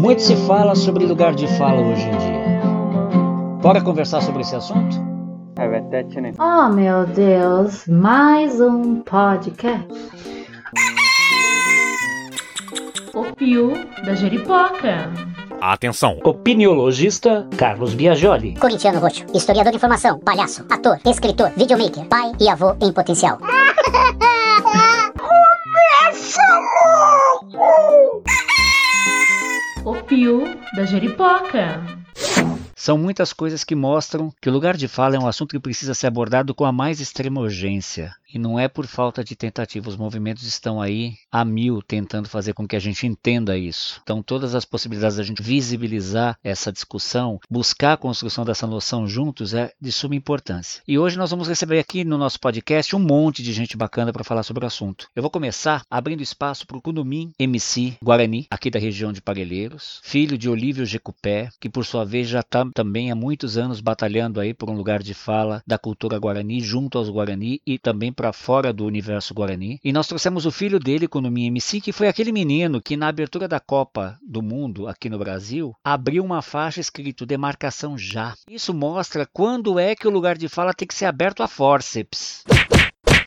Muito se fala sobre lugar de fala hoje em dia. Bora conversar sobre esse assunto? Oh meu Deus, mais um podcast. O Pio da Jeripoca. Atenção! Opiniologista Carlos Biagioli. Corintiano Roxo, historiador de informação, palhaço, ator, escritor, videomaker, pai e avô em potencial. O Pio da Jeripoca. São muitas coisas que mostram que o lugar de fala é um assunto que precisa ser abordado com a mais extrema urgência. E não é por falta de tentativa, os movimentos estão aí a mil tentando fazer com que a gente entenda isso. Então, todas as possibilidades da gente visibilizar essa discussão, buscar a construção dessa noção juntos é de suma importância. E hoje nós vamos receber aqui no nosso podcast um monte de gente bacana para falar sobre o assunto. Eu vou começar abrindo espaço para o Kunumim MC Guarani, aqui da região de Parelheiros, filho de Olívio Jecupé, que por sua vez já está também há muitos anos batalhando aí por um lugar de fala da cultura guarani junto aos Guarani e também para fora do universo Guarani. E nós trouxemos o filho dele, Kunumi MC, que foi aquele menino que na abertura da Copa do Mundo aqui no Brasil abriu uma faixa escrito demarcação já. Isso mostra quando é que o lugar de fala tem que ser aberto a forceps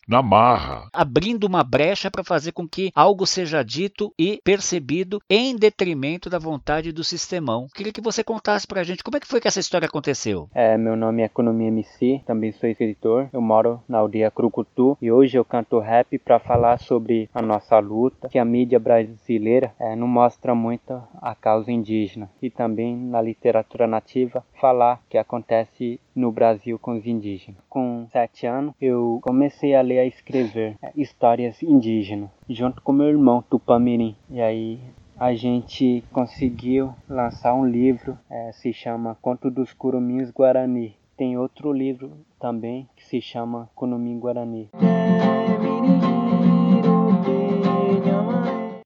na marra. Abrindo uma brecha para fazer com que algo seja dito e percebido em detrimento da vontade do sistemão. Queria que você contasse para a gente como é que foi que essa história aconteceu. É, meu nome é Economia MC, também sou escritor. Eu moro na aldeia Crucutu e hoje eu canto rap para falar sobre a nossa luta, que a mídia brasileira é, não mostra muito a causa indígena e também na literatura nativa falar que acontece no Brasil com os indígenas. Com sete anos, eu comecei a ler e a escrever histórias indígenas, junto com meu irmão Tupamirim. E aí a gente conseguiu lançar um livro, é, se chama Conto dos Curumins Guarani. Tem outro livro também que se chama Kunumim Guarani.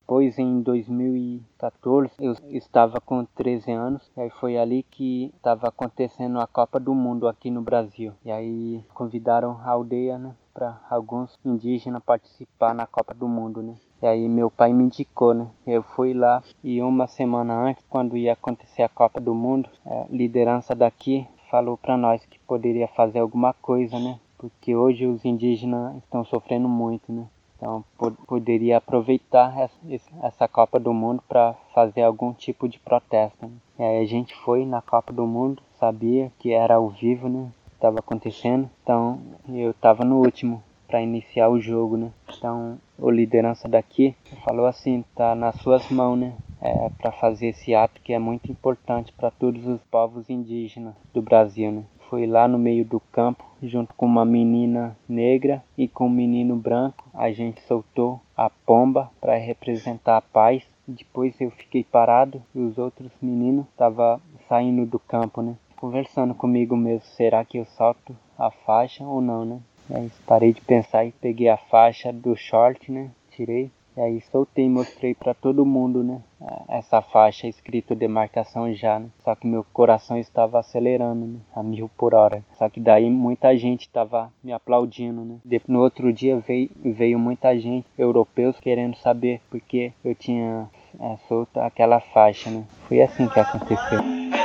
Depois, em 2014, eu estava com 13 anos, e aí foi ali que estava acontecendo a Copa do Mundo aqui no Brasil. E aí convidaram a aldeia, né, para alguns indígenas participar na Copa do Mundo, né. E aí meu pai me indicou, né? Eu fui lá e uma semana antes, quando ia acontecer a Copa do Mundo, a liderança daqui falou para nós que poderia fazer alguma coisa, né? Porque hoje os indígenas estão sofrendo muito, né? Então pod poderia aproveitar essa, essa Copa do Mundo para fazer algum tipo de protesto. Né? E aí a gente foi na Copa do Mundo, sabia que era ao vivo, né? Estava acontecendo. Então eu estava no último para iniciar o jogo, né? Então o liderança daqui falou assim, tá nas suas mãos, né? É, para fazer esse ato que é muito importante para todos os povos indígenas do Brasil, né? foi lá no meio do campo, junto com uma menina negra e com um menino branco. A gente soltou a pomba para representar a paz. Depois eu fiquei parado e os outros meninos estavam saindo do campo, né? Conversando comigo mesmo, será que eu salto a faixa ou não, né? Aí parei de pensar e peguei a faixa do short, né? Tirei e aí soltei e mostrei para todo mundo, né? Essa faixa escrito demarcação já, né? Só que meu coração estava acelerando, né? A mil por hora. Só que daí muita gente estava me aplaudindo, né? No outro dia veio, veio muita gente, europeus, querendo saber porque eu tinha é, solto aquela faixa, né? Foi assim que aconteceu.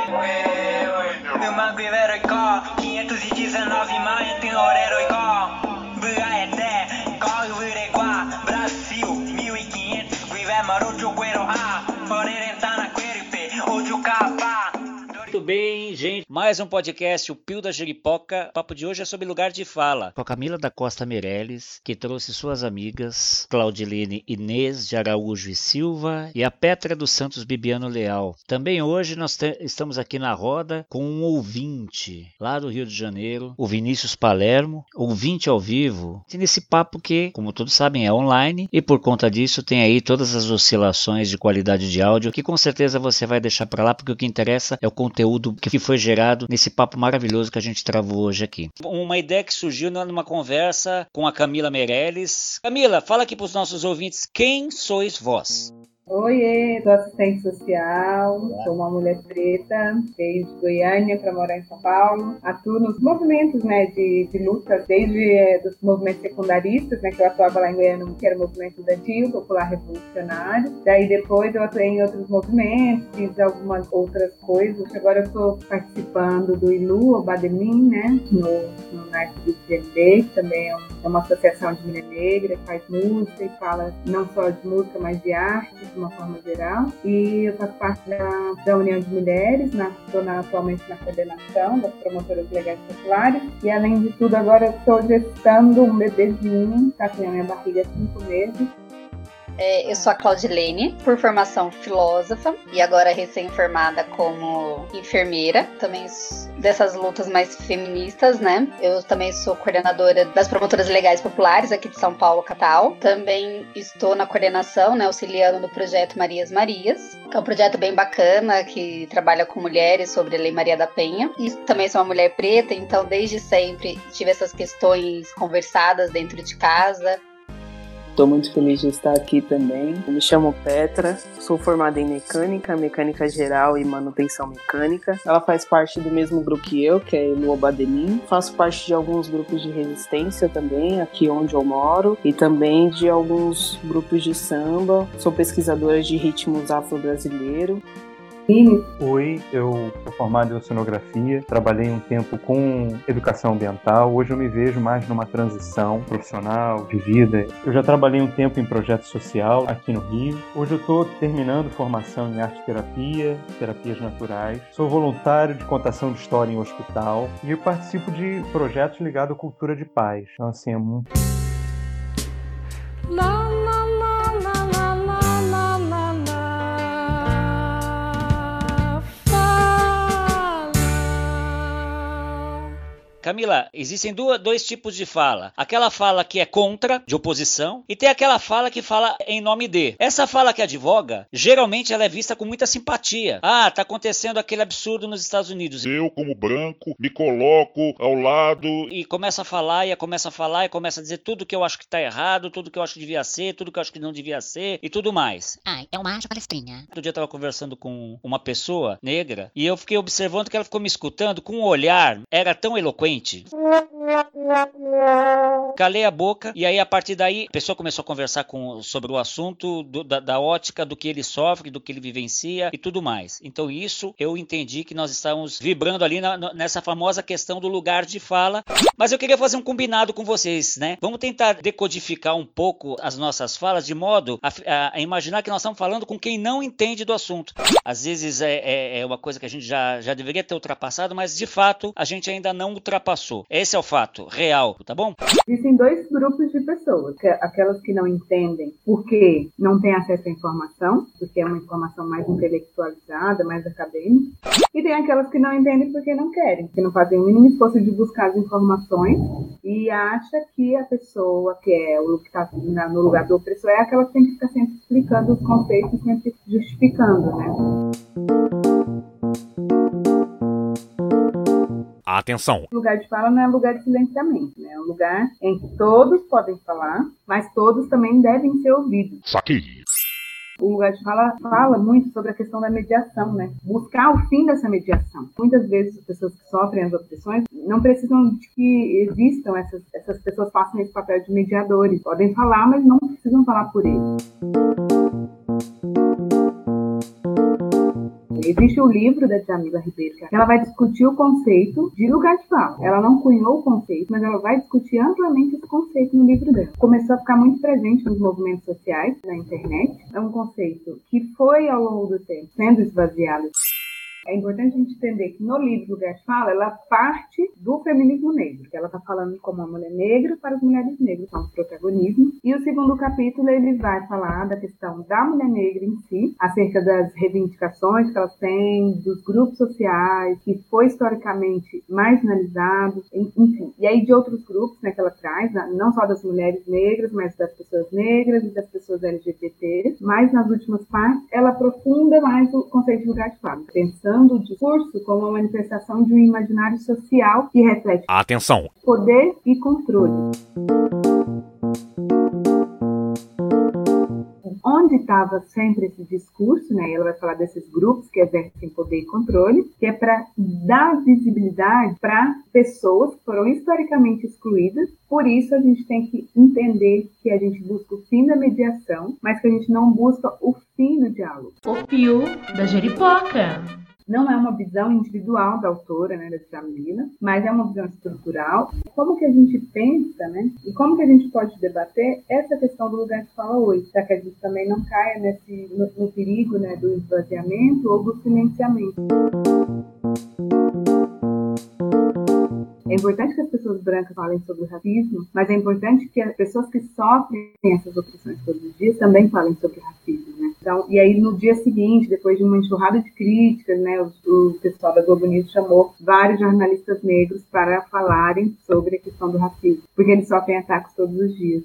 Mais um podcast, o Pio da Jeripoca. O papo de hoje é sobre lugar de fala. Com a Camila da Costa Meirelles, que trouxe suas amigas Claudiline Inês de Araújo e Silva e a Petra dos Santos Bibiano Leal. Também hoje nós estamos aqui na roda com um ouvinte lá do Rio de Janeiro, o Vinícius Palermo, ouvinte ao vivo. E nesse papo que, como todos sabem, é online e por conta disso tem aí todas as oscilações de qualidade de áudio que com certeza você vai deixar para lá porque o que interessa é o conteúdo conteúdo que foi gerado nesse papo maravilhoso que a gente travou hoje aqui. Uma ideia que surgiu numa conversa com a Camila Meirelles. Camila, fala aqui para os nossos ouvintes quem sois vós. Oi, sou assistente social, sou uma mulher preta, veio de Goiânia para morar em São Paulo. Atuo nos movimentos né, de, de luta, desde é, dos movimentos secundaristas, né, que eu atuava lá em Goiânia, que era o movimento da DIL, Popular Revolucionário. Daí depois eu atuei em outros movimentos, fiz algumas outras coisas. Agora eu estou participando do ILU, o Bademin, né, no, no Norte do que também é, é uma associação de mulher negra que faz música e fala não só de música, mas de arte de uma forma geral. E eu faço parte da, da União de Mulheres, estou atualmente na coordenação das promotoras legais populares. E além de tudo, agora estou gestando um bebezinho, está aqui na minha barriga há cinco meses. É, eu sou a Claudilene, por formação filósofa e agora recém-formada como enfermeira. Também dessas lutas mais feministas, né? Eu também sou coordenadora das promotoras legais populares aqui de São Paulo, Catal. Também estou na coordenação, né, auxiliando no projeto Marias Marias, que é um projeto bem bacana que trabalha com mulheres sobre a Lei Maria da Penha. E também sou uma mulher preta, então desde sempre tive essas questões conversadas dentro de casa. Estou muito feliz de estar aqui também. Me chamo Petra, sou formada em mecânica, mecânica geral e manutenção mecânica. Ela faz parte do mesmo grupo que eu, que é Elua Badenin. Faço parte de alguns grupos de resistência também, aqui onde eu moro, e também de alguns grupos de samba. Sou pesquisadora de ritmos afro-brasileiro. Oi, eu sou formado em oceanografia, trabalhei um tempo com educação ambiental. Hoje eu me vejo mais numa transição profissional, de vida. Eu já trabalhei um tempo em projeto social aqui no Rio. Hoje eu estou terminando formação em arte terapia, terapias naturais. Sou voluntário de contação de história em hospital e eu participo de projetos ligados à cultura de paz. Então, assim, é muito. Lá, Camila, existem duas, dois tipos de fala. Aquela fala que é contra, de oposição, e tem aquela fala que fala em nome de. Essa fala que advoga, geralmente ela é vista com muita simpatia. Ah, tá acontecendo aquele absurdo nos Estados Unidos. Eu, como branco, me coloco ao lado. E começa a falar, e começa a falar, e começa a dizer tudo que eu acho que tá errado, tudo que eu acho que devia ser, tudo que eu acho que não devia ser, e tudo mais. Ai, é uma acha palestrinha. Outro dia eu tava conversando com uma pessoa negra, e eu fiquei observando que ela ficou me escutando com um olhar, era tão eloquente Calei a boca e aí a partir daí a pessoa começou a conversar com, sobre o assunto do, da, da, ótica do que ele sofre, do que ele vivencia e tudo mais. Então isso eu entendi que nós estamos vibrando ali na, nessa famosa questão do lugar de fala. Mas eu queria fazer um combinado com vocês, né? Vamos tentar decodificar um pouco as nossas falas de modo a, a, a imaginar que nós estamos falando com quem não entende do assunto. Às vezes é, é, é uma coisa que a gente já, já deveria ter ultrapassado, mas de fato a gente ainda não ultrapassou passou. Esse é o fato real, tá bom? Existem dois grupos de pessoas, é aquelas que não entendem porque não têm acesso à informação, porque é uma informação mais intelectualizada, mais acadêmica, e tem aquelas que não entendem porque não querem, que não fazem o mínimo esforço de buscar as informações e acha que a pessoa que é o que está no lugar do opressor é aquela que tem que ficar sempre explicando os conceitos, sempre justificando, né? Atenção! O lugar de fala não é lugar de silenciamento, né? é um lugar em que todos podem falar, mas todos também devem ser ouvidos. Saquei! O lugar de fala fala muito sobre a questão da mediação, né? Buscar o fim dessa mediação. Muitas vezes as pessoas que sofrem as opressões não precisam de que existam essas, essas pessoas façam esse papel de mediadores. Podem falar, mas não precisam falar por eles. Existe o livro da Jamila Ribeiro, que ela vai discutir o conceito de lugar de fala. Ela não cunhou o conceito, mas ela vai discutir amplamente esse conceito no livro dela. Começou a ficar muito presente nos movimentos sociais, na internet. É um conceito que foi, ao longo do tempo, sendo esvaziado. É importante a gente entender que no livro Lugar de Fala, ela parte do feminismo negro, que ela está falando como uma mulher negra para as mulheres negras, são os protagonismos. E o segundo capítulo, ele vai falar da questão da mulher negra em si, acerca das reivindicações que elas têm, dos grupos sociais, que foi historicamente marginalizado, enfim. E aí de outros grupos né, que ela traz, não só das mulheres negras, mas das pessoas negras e das pessoas LGBT. Mas nas últimas partes, ela aprofunda mais o conceito de lugar de fala, pensando usando o discurso como uma manifestação de um imaginário social que reflete Atenção! poder e controle. onde estava sempre esse discurso, né? Ela vai falar desses grupos que exercem poder e controle, que é para dar visibilidade para pessoas que foram historicamente excluídas. Por isso a gente tem que entender que a gente busca o fim da mediação, mas que a gente não busca o fim do diálogo. O fio da jeripoca. Não é uma visão individual da autora, né, da Jamila, mas é uma visão estrutural. Como que a gente pensa, né, e como que a gente pode debater essa questão do lugar de fala hoje, para que a gente também não caia nesse, no, no perigo, né, do esvaziamento ou do silenciamento. É importante que as pessoas brancas falem sobre o racismo, mas é importante que as pessoas que sofrem essas opressões todos os dias também falem sobre racismo, né? Então, e aí no dia seguinte, depois de uma enxurrada de críticas, né, o, o pessoal da Globo News chamou vários jornalistas negros para falarem sobre a questão do racismo, porque eles sofrem ataques todos os dias.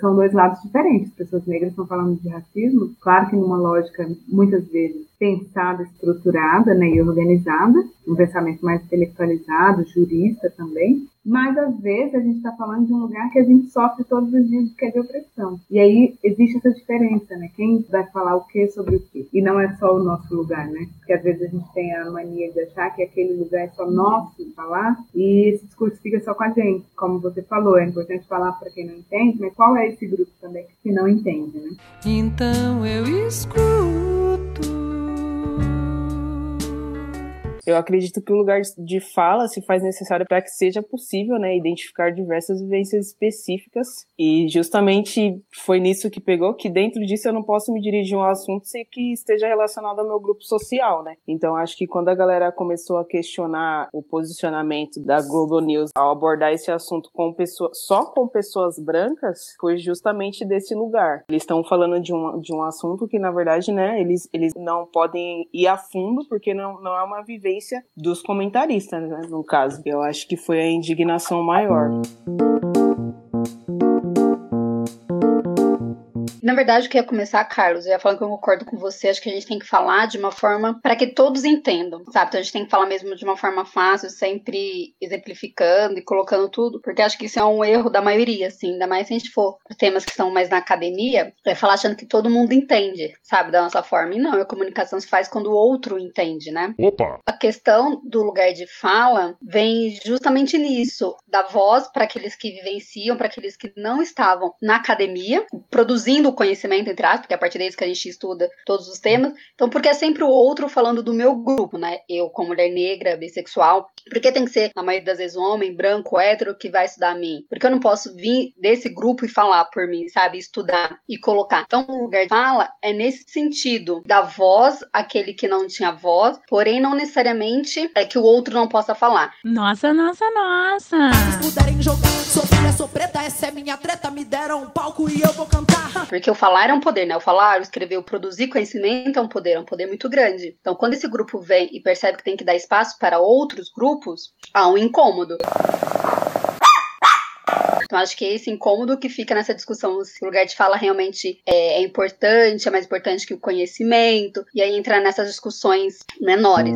São dois lados diferentes. Pessoas negras estão falando de racismo, claro que numa lógica muitas vezes pensada, estruturada, né, e organizada, um pensamento mais intelectualizado, jurista também, mas às vezes a gente está falando de um lugar que a gente sofre todos os dias que é de opressão. E aí existe essa diferença, né? Quem vai falar o que sobre o que? E não é só o nosso lugar, né? Porque às vezes a gente tem a mania de achar que aquele lugar é só nosso falar e esse discurso fica só com a gente. Como você falou, é importante falar para quem não entende, mas qual é esse grupo também que não entende, né? Então eu escuto. Eu acredito que o lugar de fala se faz necessário para que seja possível, né, identificar diversas vivências específicas. E justamente foi nisso que pegou, que dentro disso eu não posso me dirigir a um assunto sem que esteja relacionado ao meu grupo social, né? Então acho que quando a galera começou a questionar o posicionamento da Globo News ao abordar esse assunto com pessoas, só com pessoas brancas, foi justamente desse lugar. Eles estão falando de um, de um assunto que, na verdade, né, eles, eles não podem ir a fundo porque não, não é uma vivência dos comentaristas, né, no caso. Eu acho que foi a indignação maior. Na verdade, eu queria começar, Carlos, eu ia falando que eu concordo com você, acho que a gente tem que falar de uma forma para que todos entendam, sabe? Então a gente tem que falar mesmo de uma forma fácil, sempre exemplificando e colocando tudo, porque acho que isso é um erro da maioria, assim, ainda mais se a gente for temas que estão mais na academia, é falar achando que todo mundo entende, sabe, da nossa forma. E não, a comunicação se faz quando o outro entende, né? Opa! A questão do lugar de fala vem justamente nisso, da voz para aqueles que vivenciam, para aqueles que não estavam na academia, produzindo conhecimento, entre aspas, porque é a partir deles que a gente estuda todos os temas. Então, porque é sempre o outro falando do meu grupo, né? Eu, como mulher negra, bissexual, porque tem que ser, na maioria das vezes, um homem branco, hétero, que vai estudar a mim? Porque eu não posso vir desse grupo e falar por mim, sabe? Estudar e colocar. Então, o lugar de fala é nesse sentido, da voz, aquele que não tinha voz, porém não necessariamente é que o outro não possa falar. Nossa, nossa, nossa! Se puderem jogar, sou filha, sou preta, essa é minha treta, me deram um palco e eu vou cantar. Porque o falar é um poder, né? O falar, o escrever, o produzir conhecimento é um poder, é um poder muito grande. Então, quando esse grupo vem e percebe que tem que dar espaço para outros grupos, há um incômodo. Então, acho que é esse incômodo que fica nessa discussão se o lugar de fala realmente é, é importante, é mais importante que o conhecimento, e aí entrar nessas discussões menores.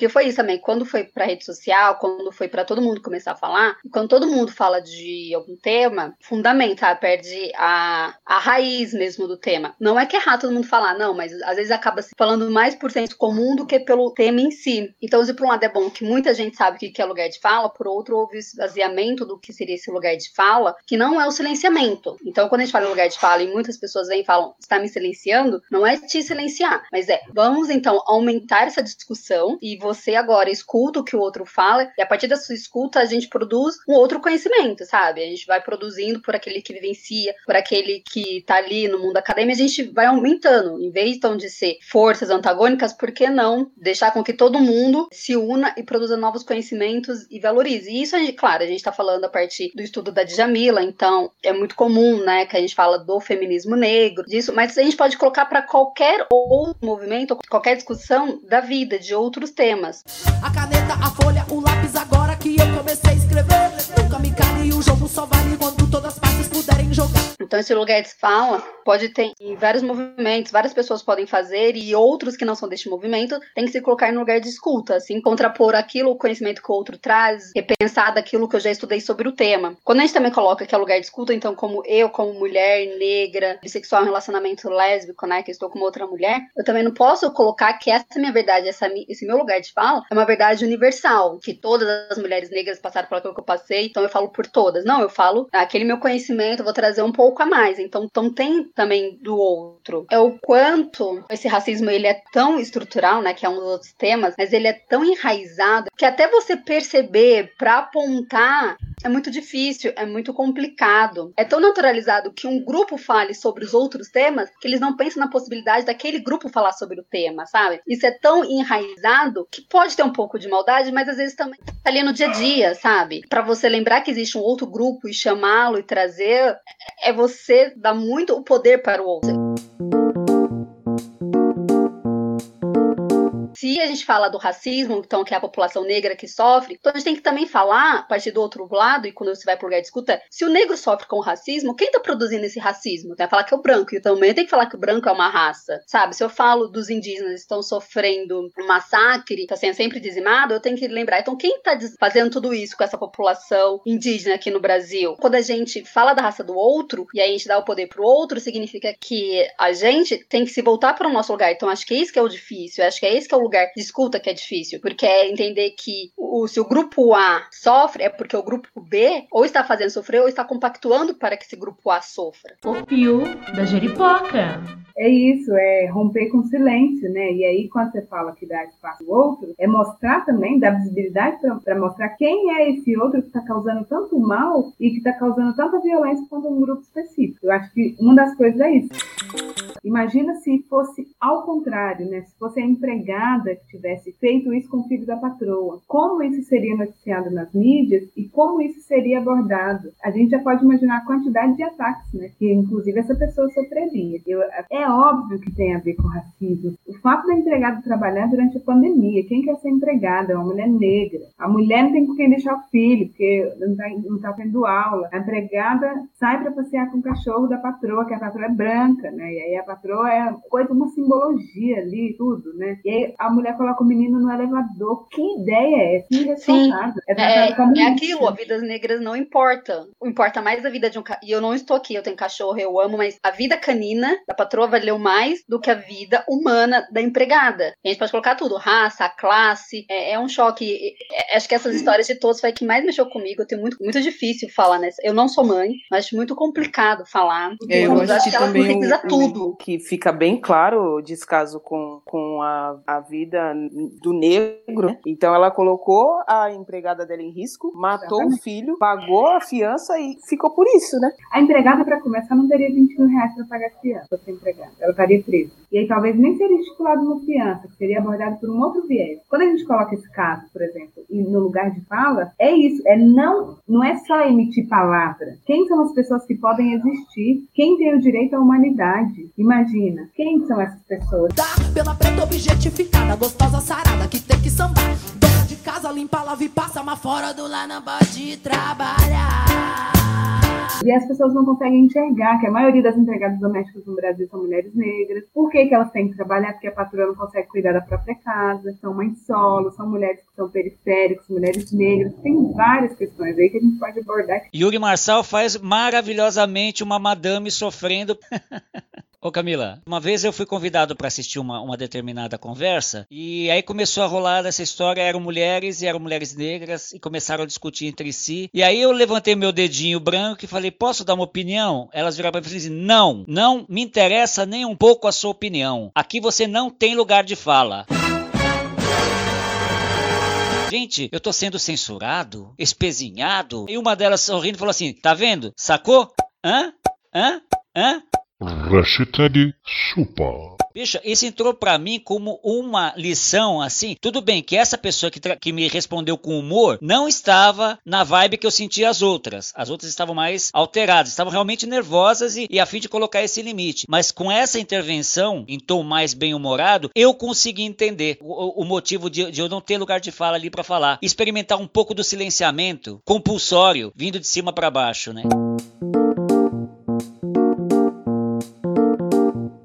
Porque foi isso também, quando foi pra rede social, quando foi para todo mundo começar a falar, quando todo mundo fala de algum tema, fundamenta, perde a, a raiz mesmo do tema. Não é que é errado todo mundo falar, não, mas às vezes acaba se falando mais por senso comum do que pelo tema em si. Então, se por um lado é bom que muita gente sabe o que é lugar de fala, por outro houve o esvaziamento do que seria esse lugar de fala, que não é o silenciamento. Então, quando a gente fala em lugar de fala e muitas pessoas vêm e falam, está me silenciando, não é te silenciar, mas é, vamos então aumentar essa discussão e você agora escuta o que o outro fala, e a partir da sua escuta a gente produz um outro conhecimento, sabe? A gente vai produzindo por aquele que vivencia, por aquele que tá ali no mundo acadêmico, a gente vai aumentando. Em vez então de ser forças antagônicas, por que não deixar com que todo mundo se una e produza novos conhecimentos e valorize? E isso, a gente, claro, a gente tá falando a partir do estudo da Djamila, então é muito comum, né, que a gente fala do feminismo negro, disso, mas a gente pode colocar para qualquer outro movimento, qualquer discussão da vida, de outros temas. A caneta, a folha, o lápis agora que eu comecei a escrever. Nunca me cale, o jogo só vale Então, esse lugar de fala pode ter vários movimentos, várias pessoas podem fazer e outros que não são deste movimento têm que se colocar no lugar de escuta, assim, contrapor aquilo, o conhecimento que o outro traz, repensar daquilo que eu já estudei sobre o tema. Quando a gente também coloca que é lugar de escuta, então, como eu, como mulher negra, bissexual, relacionamento lésbico, né, que estou com outra mulher, eu também não posso colocar que essa minha verdade, essa, esse meu lugar de fala, é uma verdade universal, que todas as mulheres negras passaram por aquilo que eu passei, então eu falo por todas. Não, eu falo aquele meu conhecimento, vou trazer um pouco a mais. Então, então tem também do outro. É o quanto esse racismo ele é tão estrutural, né, que é um dos outros temas, mas ele é tão enraizado que até você perceber para apontar é muito difícil, é muito complicado. É tão naturalizado que um grupo fale sobre os outros temas que eles não pensam na possibilidade daquele grupo falar sobre o tema, sabe? Isso é tão enraizado que pode ter um pouco de maldade, mas às vezes também tá ali no dia a dia, sabe? Para você lembrar que existe um outro grupo e chamá-lo e trazer, é você dar muito o poder para o outro. Se a gente fala do racismo, então, que é a população negra que sofre, então a gente tem que também falar, a partir do outro lado, e quando você vai pro lugar de escuta, se o negro sofre com o racismo, quem tá produzindo esse racismo? Tem que falar que é o branco, e também tem que falar que o branco é uma raça, sabe? Se eu falo dos indígenas estão sofrendo um massacre, tá sendo sempre dizimado, eu tenho que lembrar, então quem tá fazendo tudo isso com essa população indígena aqui no Brasil? Quando a gente fala da raça do outro, e aí a gente dá o poder pro outro, significa que a gente tem que se voltar para o nosso lugar. Então acho que é isso que é o difícil, acho que é isso que é o lugar de escuta que é difícil, porque é entender que o, se o grupo A sofre, é porque o grupo B ou está fazendo sofrer ou está compactuando para que esse grupo A sofra. O fio da jeripoca. É isso, é romper com silêncio, né? E aí, quando você fala que dá espaço ao outro, é mostrar também, dar visibilidade para mostrar quem é esse outro que está causando tanto mal e que está causando tanta violência contra um grupo específico. Eu acho que uma das coisas é isso. Imagina se fosse ao contrário, né? Se fosse a empregada que tivesse feito isso com o filho da patroa. Como isso seria noticiado nas mídias e como isso seria abordado? A gente já pode imaginar a quantidade de ataques, né? Que inclusive essa pessoa sofreria. Eu, é óbvio que tem a ver com racismo. O fato da empregada trabalhar durante a pandemia, quem quer ser empregada? É uma mulher negra. A mulher não tem com quem deixar o filho, porque não está não tá tendo aula. A empregada sai para passear com o cachorro da patroa, que a patroa é branca, né? E aí a patroa é coisa, uma simbologia ali, tudo, né? E aí a mulher coloca o menino no elevador. Que ideia é essa? Irresponsável. É, é, é aquilo, a vida negras não importa. Importa mais a vida de um E eu não estou aqui, eu tenho cachorro, eu amo, mas a vida canina da patroa valeu mais do que a vida humana da empregada. A gente pode colocar tudo, raça, classe. É, é um choque. É, acho que essas histórias de todos foi a que mais mexeu comigo. Eu tenho muito, muito difícil falar nessa. Eu não sou mãe, mas acho muito complicado falar. É, eu acho, acho que, ela também tudo. Que fica bem claro o descaso com, com a, a vida do negro. Né? Então ela colocou a empregada dela em risco, matou Exatamente. o filho, pagou a fiança e ficou por isso, né? A empregada, para começar, não teria 20 mil reais para pagar a fiança, ser empregada. Ela estaria presa. E aí talvez nem seria estipulado uma fiança, que seria abordado por um outro viés. Quando a gente coloca esse caso, por exemplo, e no lugar de fala, é isso, é não, não é só emitir palavra. Quem são as pessoas que podem existir? Quem tem o direito à humanidade? Imagina, quem são essas pessoas? Dá pela preta objetificada, gostosa sarada, que tem que sambar. Casa, limpa, lava e passa, mas fora do lá não pode trabalhar. E as pessoas não conseguem enxergar que a maioria das empregadas domésticas no Brasil são mulheres negras. Por que, que elas têm que trabalhar? Porque a patroa não consegue cuidar da própria casa, são mães solo, são mulheres que são periféricas, mulheres negras. Tem várias questões aí que a gente pode abordar. Yuri Marçal faz maravilhosamente uma madame sofrendo. Ô Camila, uma vez eu fui convidado para assistir uma, uma, determinada conversa e aí começou a rolar essa história, eram mulheres e eram mulheres negras e começaram a discutir entre si. E aí eu levantei meu dedinho branco e falei, posso dar uma opinião? Elas viraram para mim e falaram assim, não, não me interessa nem um pouco a sua opinião. Aqui você não tem lugar de fala. Gente, eu tô sendo censurado, espezinhado. E uma delas sorrindo falou assim, tá vendo? Sacou? Hã? Hã? Hã? Hashtag chupa. Bicho, isso entrou para mim como uma lição assim. Tudo bem que essa pessoa que, que me respondeu com humor não estava na vibe que eu senti as outras. As outras estavam mais alteradas, estavam realmente nervosas e, e a fim de colocar esse limite. Mas com essa intervenção, em tom mais bem-humorado, eu consegui entender o, o motivo de, de, eu não ter lugar de fala ali para falar. Experimentar um pouco do silenciamento compulsório, vindo de cima para baixo, né?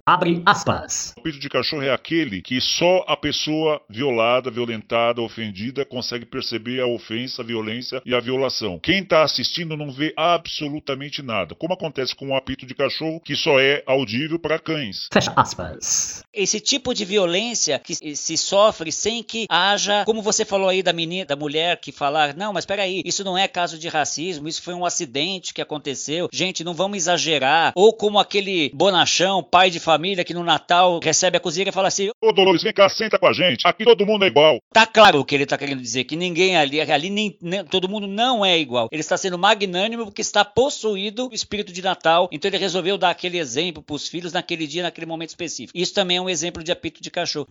Abre aspas. O apito de cachorro é aquele que só a pessoa violada, violentada, ofendida consegue perceber a ofensa, a violência e a violação. Quem está assistindo não vê absolutamente nada, como acontece com o apito de cachorro que só é audível para cães. Fecha aspas. Esse tipo de violência que se sofre sem que haja, como você falou aí da menina, da mulher que falar, não, mas espera aí, isso não é caso de racismo, isso foi um acidente que aconteceu. Gente, não vamos exagerar. Ou como aquele bonachão, pai de família que no Natal recebe a cozinha e fala assim: Ô Dolores, vem cá, senta com a gente. Aqui todo mundo é igual. Tá claro o que ele tá querendo dizer, que ninguém ali, ali nem, nem, todo mundo não é igual. Ele está sendo magnânimo porque está possuído o espírito de Natal. Então ele resolveu dar aquele exemplo para os filhos naquele dia, naquele momento específico. Isso também é um exemplo de apito de cachorro.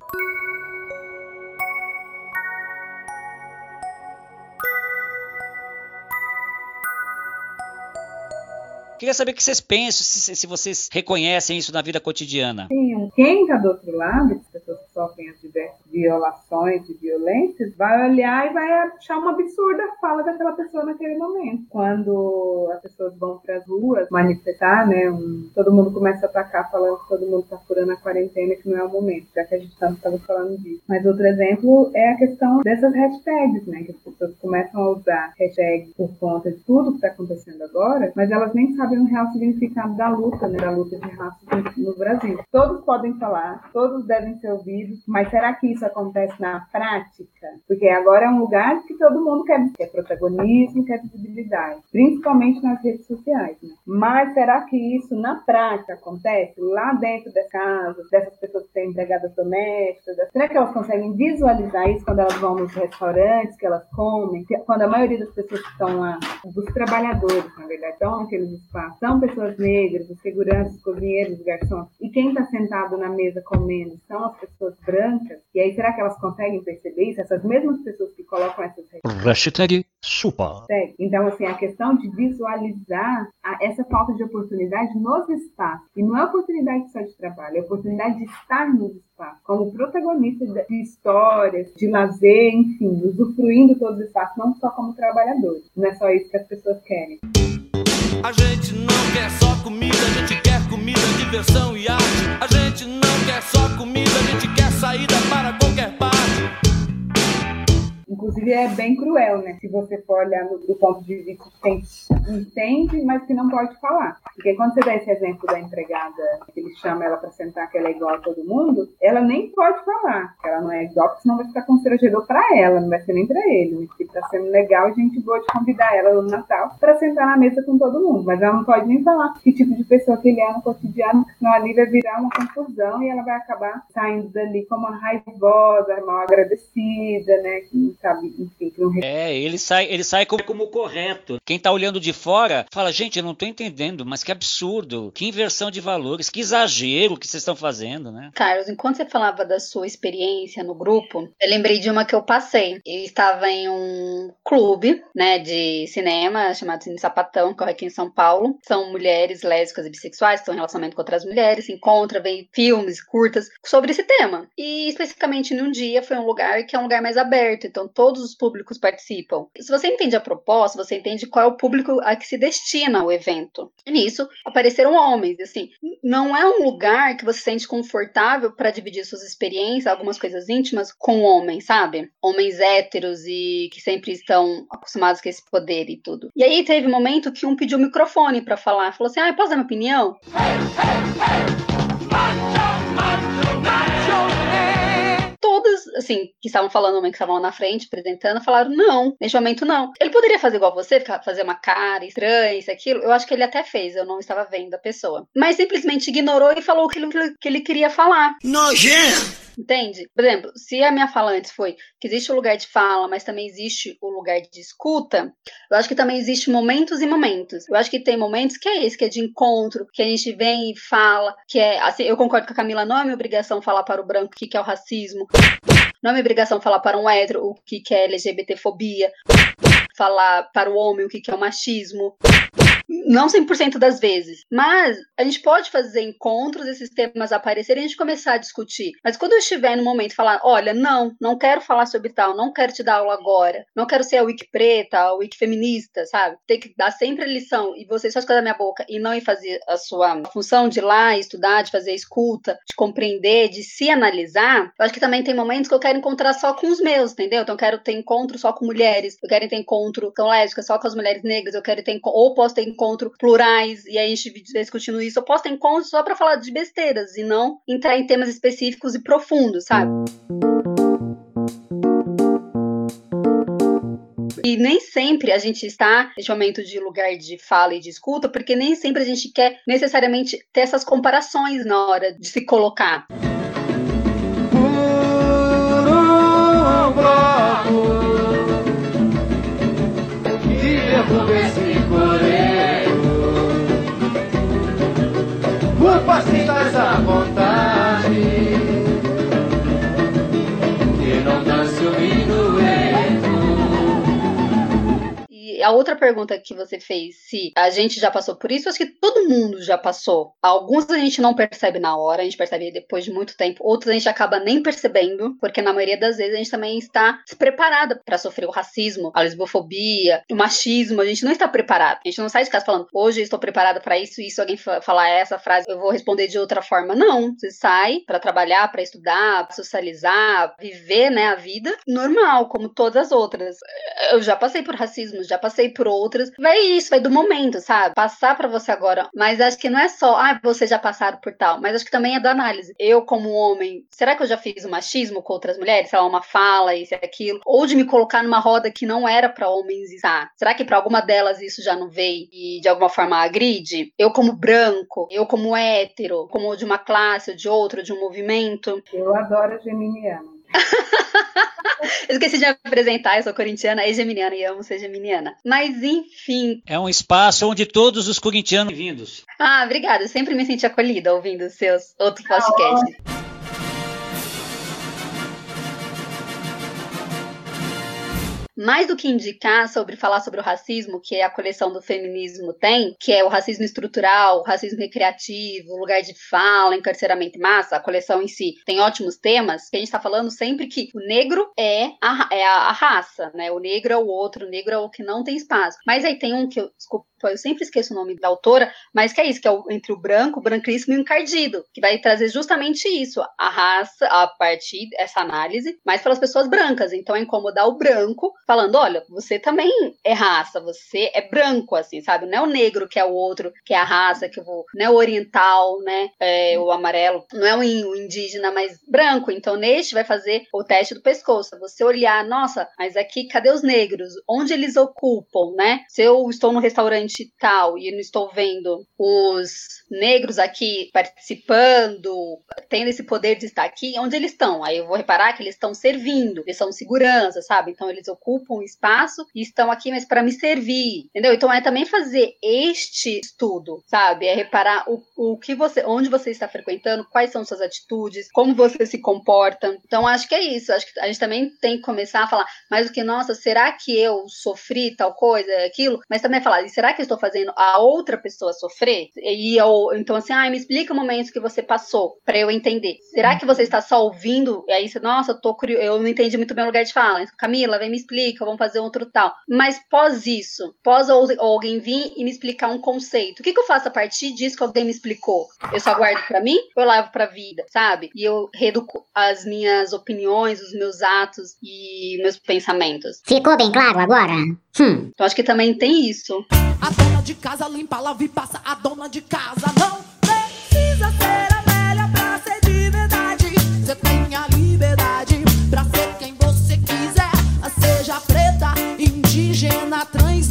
Queria saber o que vocês pensam, se, se vocês reconhecem isso na vida cotidiana. Sim, quem está do outro lado, as pessoas que sofrem as diversas violações e violências, vai olhar e vai achar uma absurda fala daquela pessoa naquele momento. Quando as pessoas vão para as ruas manifestar, né, um, todo mundo começa a atacar falando que todo mundo está furando a quarentena, que não é o momento, já que a gente estava falando disso. Mas outro exemplo é a questão dessas hashtags, né, que as pessoas começam a usar hashtags por conta de tudo que está acontecendo agora, mas elas nem sabem o real significado da luta, né, da luta de raça no Brasil. Todos podem falar, todos devem ser ouvidos, mas será que isso acontece na prática? Porque agora é um lugar que todo mundo quer, quer protagonismo, quer visibilidade, principalmente nas redes sociais. Né? Mas será que isso na prática acontece lá dentro das casas, dessas pessoas que têm empregadas domésticas? Será que elas conseguem visualizar isso quando elas vão nos restaurantes, que elas comem? Quando a maioria das pessoas que estão lá, dos trabalhadores, na verdade, estão naqueles são pessoas negras, os seguranças, os cozinheiros, os garçons. E quem está sentado na mesa comendo são as pessoas brancas. E aí, será que elas conseguem perceber isso? Essas mesmas pessoas que colocam essas Hashtag. Então, assim, a questão de visualizar a, essa falta de oportunidade nos espaços. E não é oportunidade só de trabalho, é oportunidade de estar nos espaços, como protagonista de histórias, de lazer, enfim, usufruindo todos os espaços, não só como trabalhadores. Não é só isso que as pessoas querem. A gente não quer só comida, a gente quer comida, diversão e arte. A gente não quer só comida, a gente quer saída para parte. Inclusive é bem cruel, né? Se você for olhar do ponto de vista de quem entende, mas que não pode falar. Porque quando você dá esse exemplo da empregada, que ele chama ela para sentar que ela é igual a todo mundo, ela nem pode falar que ela não é igual, porque senão vai ficar constrangedor para ela, não vai ser nem para ele. Né? Que tá sendo legal a gente boa de convidar ela no Natal para sentar na mesa com todo mundo, mas ela não pode nem falar que tipo de pessoa que ele é no cotidiano, senão ali vai virar uma confusão e ela vai acabar saindo dali como uma raivosa, mal agradecida, né? Que sabe, enfim, que não É, ele sai, ele sai como, como correto. Quem tá olhando de fora fala, gente, eu não tô entendendo, mas que absurdo, que inversão de valores, que exagero que vocês estão fazendo, né? Carlos, enquanto você falava da sua experiência no grupo, eu lembrei de uma que eu passei. Eu estava em um clube, né, de cinema chamado Cine Sapatão, que é aqui em São Paulo. São mulheres lésbicas e bissexuais que estão em relacionamento com outras mulheres, se encontra, vem filmes, curtas sobre esse tema. E especificamente num dia foi um lugar que é um lugar mais aberto, então todos os públicos participam. Se você entende a proposta, você entende qual é o público a que se destina o evento. E nisso apareceram homens, assim, não é um lugar que você se sente confortável para dividir suas experiências, algumas coisas íntimas com homens, sabe? Homens héteros e que sempre estão acostumados com esse poder e tudo. E aí teve um momento que um pediu o microfone para falar, falou assim: "Ah, posso dar minha opinião?" Hey, hey, hey! todas, assim, que estavam falando, que estavam na frente, apresentando, falaram não, neste momento não. Ele poderia fazer igual você, fazer uma cara estranha, isso, aquilo. Eu acho que ele até fez, eu não estava vendo a pessoa. Mas simplesmente ignorou e falou o que ele, que queria falar. Nojento! Entende? Por exemplo, se a minha fala antes foi que existe o lugar de fala, mas também existe o lugar de escuta, eu acho que também existe momentos e momentos. Eu acho que tem momentos que é esse, que é de encontro, que a gente vem e fala, que é assim, eu concordo com a Camila, não é minha obrigação falar para o branco o que é o racismo. Não é minha obrigação falar para um hétero o que é LGBTfobia, falar para o homem o que é o machismo. Não 100% das vezes, mas a gente pode fazer encontros, esses temas aparecerem e a gente começar a discutir. Mas quando eu estiver no momento falar, olha, não, não quero falar sobre tal, não quero te dar aula agora, não quero ser a wiki preta, a wiki feminista, sabe? Ter que dar sempre a lição e você só escutar da minha boca e não ir fazer a sua função de ir lá estudar, de fazer escuta, de compreender, de se analisar, eu acho que também tem momentos que eu quero encontrar só com os meus, entendeu? Então eu quero ter encontro só com mulheres, eu quero ter encontro com lésbicas, só com as mulheres negras, eu quero ter ou posso ter encontro plurais e aí a gente discutindo isso, eu posso ter encontro só para falar de besteiras e não entrar em temas específicos e profundos, sabe? E nem sempre a gente está nesse momento de lugar de fala e de escuta, porque nem sempre a gente quer necessariamente ter essas comparações na hora de se colocar. Por a outra pergunta que você fez, se a gente já passou por isso, acho que todo mundo já passou. Alguns a gente não percebe na hora, a gente percebe depois de muito tempo. Outros a gente acaba nem percebendo, porque na maioria das vezes a gente também está despreparada para sofrer o racismo, a lesbofobia, o machismo. A gente não está preparado. A gente não sai de casa falando, hoje eu estou preparada para isso e se alguém falar essa frase, eu vou responder de outra forma. Não, você sai para trabalhar, para estudar, pra socializar, viver, né, a vida normal, como todas as outras. Eu já passei por racismo, já passei por outras. Vai isso, vai do momento, sabe? Passar para você agora. Mas acho que não é só, ah, vocês já passaram por tal. Mas acho que também é da análise. Eu, como homem, será que eu já fiz o machismo com outras mulheres? Sei lá, uma fala, isso e aquilo. Ou de me colocar numa roda que não era para homens estar. Será que para alguma delas isso já não veio e de alguma forma agride? Eu, como branco, eu, como hétero, como de uma classe ou de outra, de um movimento. Eu adoro a geminiana. Esqueci de me apresentar, eu sou corintiana e geminiana e amo ser geminiana. Mas enfim. É um espaço onde todos os corintianos vindos. Ah, obrigada. Eu sempre me senti acolhida ouvindo os seus outros podcasts. Mais do que indicar sobre falar sobre o racismo, que a coleção do feminismo tem, que é o racismo estrutural, o racismo recreativo, lugar de fala, encarceramento em massa, a coleção em si tem ótimos temas, que a gente está falando sempre que o negro é a, é a, raça, né? O negro é o outro, o negro é o que não tem espaço. Mas aí tem um que eu, desculpa, eu sempre esqueço o nome da autora, mas que é isso, que é o, entre o branco, o branquíssimo e o encardido, que vai trazer justamente isso, a raça, a partir dessa análise, mas pelas pessoas brancas. Então é incomodar o branco, falando, olha, você também é raça, você é branco, assim, sabe? Não é o negro que é o outro, que é a raça, que eu vou, não é o oriental, né? É, o amarelo, não é o indígena, mas branco. Então neste vai fazer o teste do pescoço. Você olhar, nossa, mas aqui cadê os negros? Onde eles ocupam, né? Se eu estou no restaurante tal e não estou vendo os negros aqui participando, tendo esse poder de estar aqui, onde eles estão? Aí eu vou reparar que eles estão servindo, eles são segurança, sabe? Então eles ocupam espaço e estão aqui, mas para me servir, entendeu? Então é também fazer este estudo, sabe? É reparar o, o que você, onde você está frequentando, quais são suas atitudes, como você se comporta. Então acho que é isso. Acho que a gente também tem que começar a falar mais do que, nossa, será que eu sofri tal coisa, aquilo? Mas também falar, será que estou fazendo a outra pessoa sofrer? E eu, então, assim, ah, me explica o momento que você passou para eu entender. Será que você está só ouvindo? E aí você, nossa, tô curioso, eu não entendi muito bem o lugar de fala. Camila, vem me explica, vamos fazer outro tal. Mas pós isso, pós alguém vir e me explicar um conceito, o que, que eu faço a partir disso que alguém me explicou? Eu só guardo para mim ou eu levo pra vida, sabe? E eu reduzo as minhas opiniões, os meus atos e meus pensamentos. Ficou bem claro agora? Hum. Então acho que também tem isso. A dona de casa limpa, lava e passa. A dona de casa não precisa ser indígena, trans,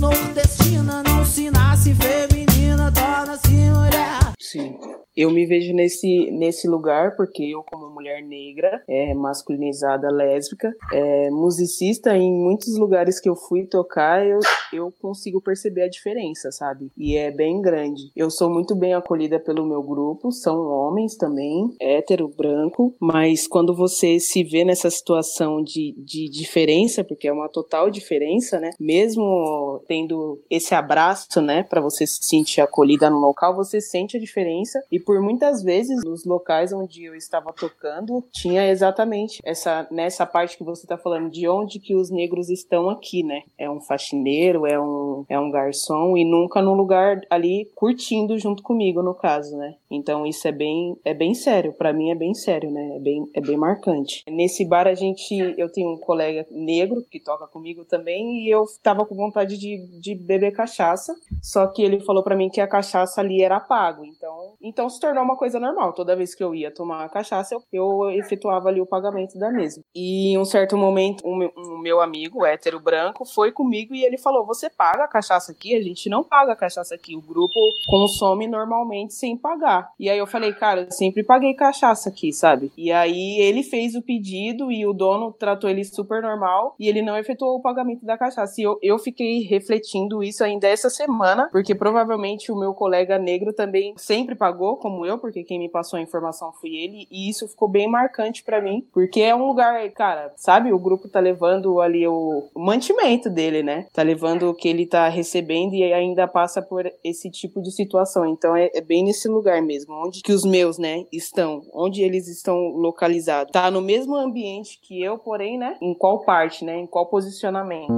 Eu me vejo nesse, nesse lugar porque eu, como mulher negra, é, masculinizada, lésbica, é, musicista, em muitos lugares que eu fui tocar, eu, eu consigo perceber a diferença, sabe? E é bem grande. Eu sou muito bem acolhida pelo meu grupo, são homens também, hétero, branco, mas quando você se vê nessa situação de, de diferença, porque é uma total diferença, né? Mesmo tendo esse abraço, né, para você se sentir acolhida no local, você sente a diferença e por muitas vezes nos locais onde eu estava tocando, tinha exatamente essa nessa parte que você está falando de onde que os negros estão aqui, né? É um faxineiro, é um é um garçom e nunca num lugar ali curtindo junto comigo, no caso, né? Então isso é bem é bem sério, para mim é bem sério, né? É bem é bem marcante. Nesse bar a gente eu tenho um colega negro que toca comigo também e eu tava com vontade de, de beber cachaça, só que ele falou para mim que a cachaça ali era pago, então então se tornou uma coisa normal. Toda vez que eu ia tomar cachaça, eu, eu efetuava ali o pagamento da mesma. E em um certo momento, um, um meu amigo, hétero branco, foi comigo e ele falou: Você paga a cachaça aqui? A gente não paga a cachaça aqui. O grupo consome normalmente sem pagar. E aí eu falei, cara, eu sempre paguei cachaça aqui, sabe? E aí ele fez o pedido e o dono tratou ele super normal e ele não efetuou o pagamento da cachaça. E eu, eu fiquei refletindo isso ainda essa semana, porque provavelmente o meu colega negro também sempre pagou, como eu, porque quem me passou a informação foi ele, e isso ficou bem marcante para mim, porque é um lugar, cara, sabe? O grupo tá levando ali o, mantimento dele, né? Tá levando o que ele tá recebendo e ainda passa por esse tipo de situação. Então é, é bem nesse lugar mesmo, onde que os meus, né, estão, onde eles estão localizados. Tá no mesmo ambiente que eu, porém, né, em qual parte, né, em qual posicionamento.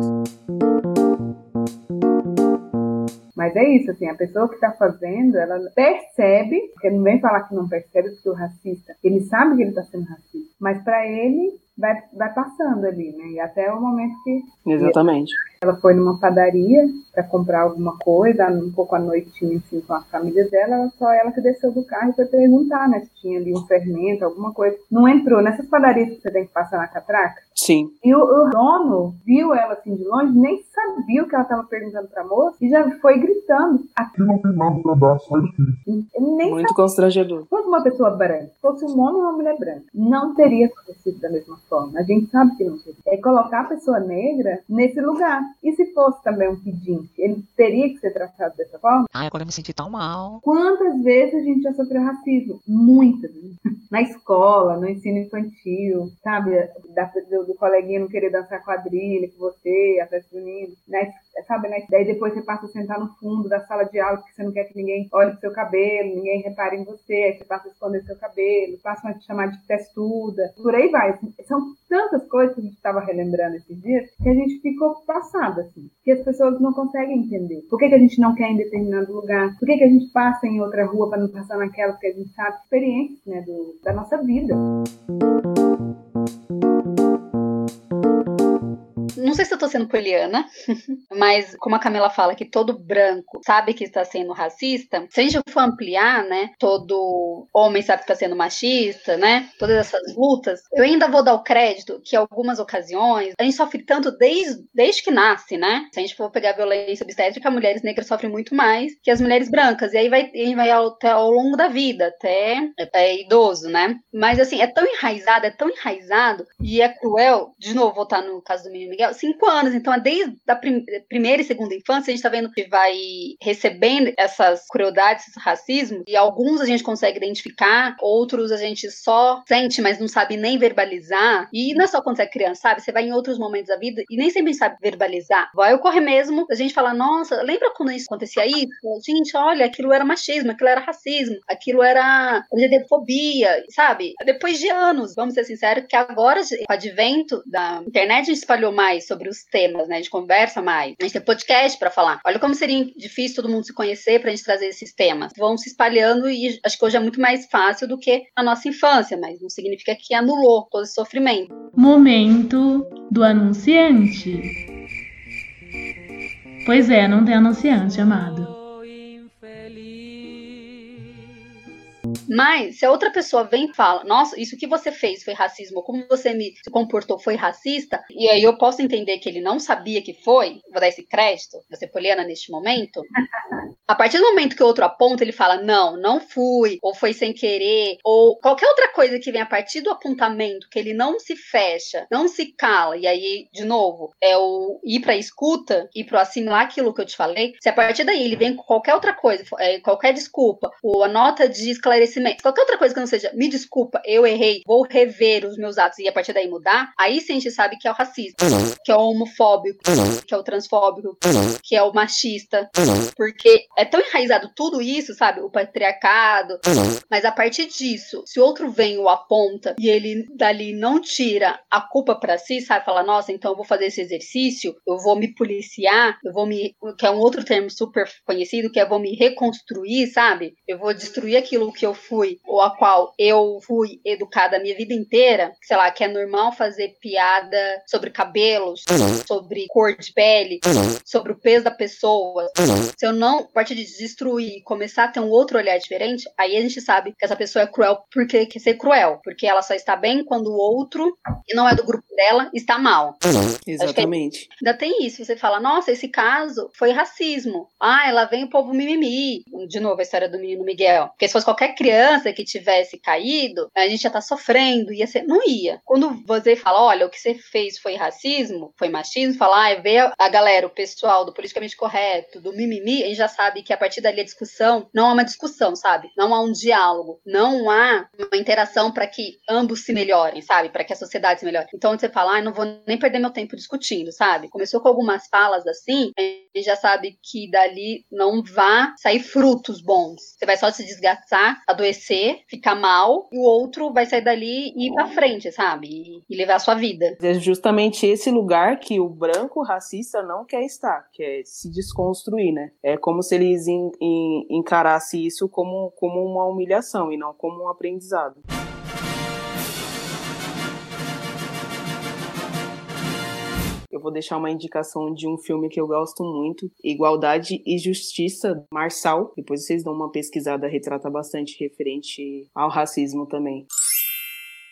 Mas é isso, assim, a pessoa que está fazendo, ela percebe, porque não vem falar que não percebe, porque o racista, ele sabe que ele está sendo racista, mas para ele vai, vai passando ali, né? E até o momento que. Exatamente. Ela foi numa padaria para comprar alguma coisa, um pouco à noitinha, assim, com a família dela, só ela que desceu do carro e foi perguntar, né, se tinha ali um fermento, alguma coisa. Não entrou nessas padarias que você tem que passar na catraca? Sim. E o, o dono viu ela assim de longe, nem sabia o que ela estava perguntando pra moça e já foi gritando. Aqui não tem nada pra dar, sai daqui. Muito sabia. constrangedor. fosse uma pessoa branca, fosse um homem ou uma mulher branca, não teria acontecido da mesma forma. A gente sabe que não teria. É colocar a pessoa negra nesse lugar. E se fosse também um pedinte, ele teria que ser tratado dessa forma? Ai, agora eu me senti tão mal. Quantas vezes a gente já sofreu racismo? Muitas. Na escola, no ensino infantil, sabe? Da, do, do coleguinha não querer dançar quadrilha com você, a festa junina. Na, sabe? Na, daí depois você passa a sentar no fundo da sala de aula porque você não quer que ninguém olhe pro seu cabelo, ninguém repare em você, aí você passa a esconder seu cabelo, passa a te chamar de testuda, por aí vai. São tantas coisas que a gente estava relembrando esses dias que a gente ficou passada, assim. Que as pessoas não conseguem entender. Por que, que a gente não quer em determinado lugar? Por que, que a gente passa em outra rua para não passar naquela? Porque a gente sabe experiências né, do, da nossa vida. Não sei se eu tô sendo poliana, mas como a Camila fala que todo branco sabe que está sendo racista, se a gente for ampliar, né, todo homem sabe que está sendo machista, né, todas essas lutas, eu ainda vou dar o crédito que algumas ocasiões a gente sofre tanto desde, desde que nasce, né? Se a gente for pegar violência obstétrica, mulheres negras sofrem muito mais que as mulheres brancas, e aí vai, vai ao, até ao longo da vida, até idoso, né? Mas assim, é tão enraizado, é tão enraizado, e é cruel, de novo, voltar no caso do menino Miguel, cinco anos. Então, é desde a prim primeira e segunda infância, a gente está vendo que vai recebendo essas crueldades, esse racismo, e alguns a gente consegue identificar, outros a gente só sente, mas não sabe nem verbalizar. E não é só quando você é criança, sabe? Você vai em outros momentos da vida e nem sempre sabe verbalizar. Vai ocorrer mesmo a gente falar, nossa, lembra quando isso acontecia isso? Gente, olha, aquilo era machismo, aquilo era racismo, aquilo era LGBTfobia, sabe? Depois de anos, vamos ser sinceros, que agora, com o advento da internet, a gente espalhou mais sobre os temas, né? A gente conversa mais. A gente tem podcast para falar. Olha como seria difícil todo mundo se conhecer pra gente trazer esses temas. Vão se espalhando e acho que hoje é muito mais fácil do que a nossa infância, mas não significa que anulou todo esse sofrimento. Momento do anunciante. Pois é, não tem anunciante, amado. Mas, se a outra pessoa vem e fala, nossa, isso que você fez foi racismo, como você me se comportou foi racista, e aí eu posso entender que ele não sabia que foi, vou dar esse crédito, você poliana neste momento, A partir do momento que o outro aponta, ele fala: não, não fui, ou foi sem querer, ou qualquer outra coisa que vem a partir do apontamento, que ele não se fecha, não se cala, e aí, de novo, é o ir pra escuta, ir pro assimilar aquilo que eu te falei. Se a partir daí ele vem com qualquer outra coisa, é, qualquer desculpa, ou a nota de esclarecimento, qualquer outra coisa que não seja, me desculpa, eu errei, vou rever os meus atos e a partir daí mudar, aí sim a gente sabe que é o racismo, que é o homofóbico, que é o transfóbico, que é o machista, porque é tão enraizado tudo isso, sabe? O patriarcado, mas a partir disso, se o outro vem ou aponta e ele dali não tira a culpa para si, sabe? Fala, nossa, então eu vou fazer esse exercício, eu vou me policiar, eu vou me. que é um outro termo super conhecido, que é vou me reconstruir, sabe? Eu vou destruir aquilo que eu fui, ou a qual eu fui educada a minha vida inteira, sei lá, que é normal fazer piada sobre cabelos, sobre cor de pele, sobre o peso da pessoa. Se eu não, a partir de destruir, começar a ter um outro olhar diferente, aí a gente sabe que essa pessoa é cruel porque quer ser cruel, porque ela só está bem quando o outro, que não é do grupo dela, está mal. Exatamente. Ainda tem isso, você fala, nossa, esse caso foi racismo. Ah, ela vem o povo mimimi. De novo, a história do menino Miguel. Porque se fosse qualquer criança que tivesse caído, a gente já tá sofrendo, ia ser. Não ia. Quando você fala, olha, o que você fez foi racismo, foi machismo, fala, ah, vê a galera, o pessoal do politicamente correto, do mimimi, a gente já sabe que a partir dali a discussão não há uma discussão, sabe? Não há um diálogo, não há uma interação para que ambos se melhorem, sabe? Para que a sociedade se melhore. Então, você fala, ah, não vou nem perder meu tempo discutindo, sabe? Começou com algumas falas assim, a gente já sabe que dali não vá sair frutos bons. Você vai só se desgastar, adoecer, ficar mal, e o outro vai sair dali e ir pra frente, sabe? E, e levar a sua vida. É justamente esse lugar que o branco racista não quer estar, que é se desconstruir, né? É como se eles en, en, encarassem isso como, como uma humilhação e não como um aprendizado. Eu vou deixar uma indicação de um filme que eu gosto muito, Igualdade e Justiça, Marçal. Depois vocês dão uma pesquisada, retrata bastante referente ao racismo também.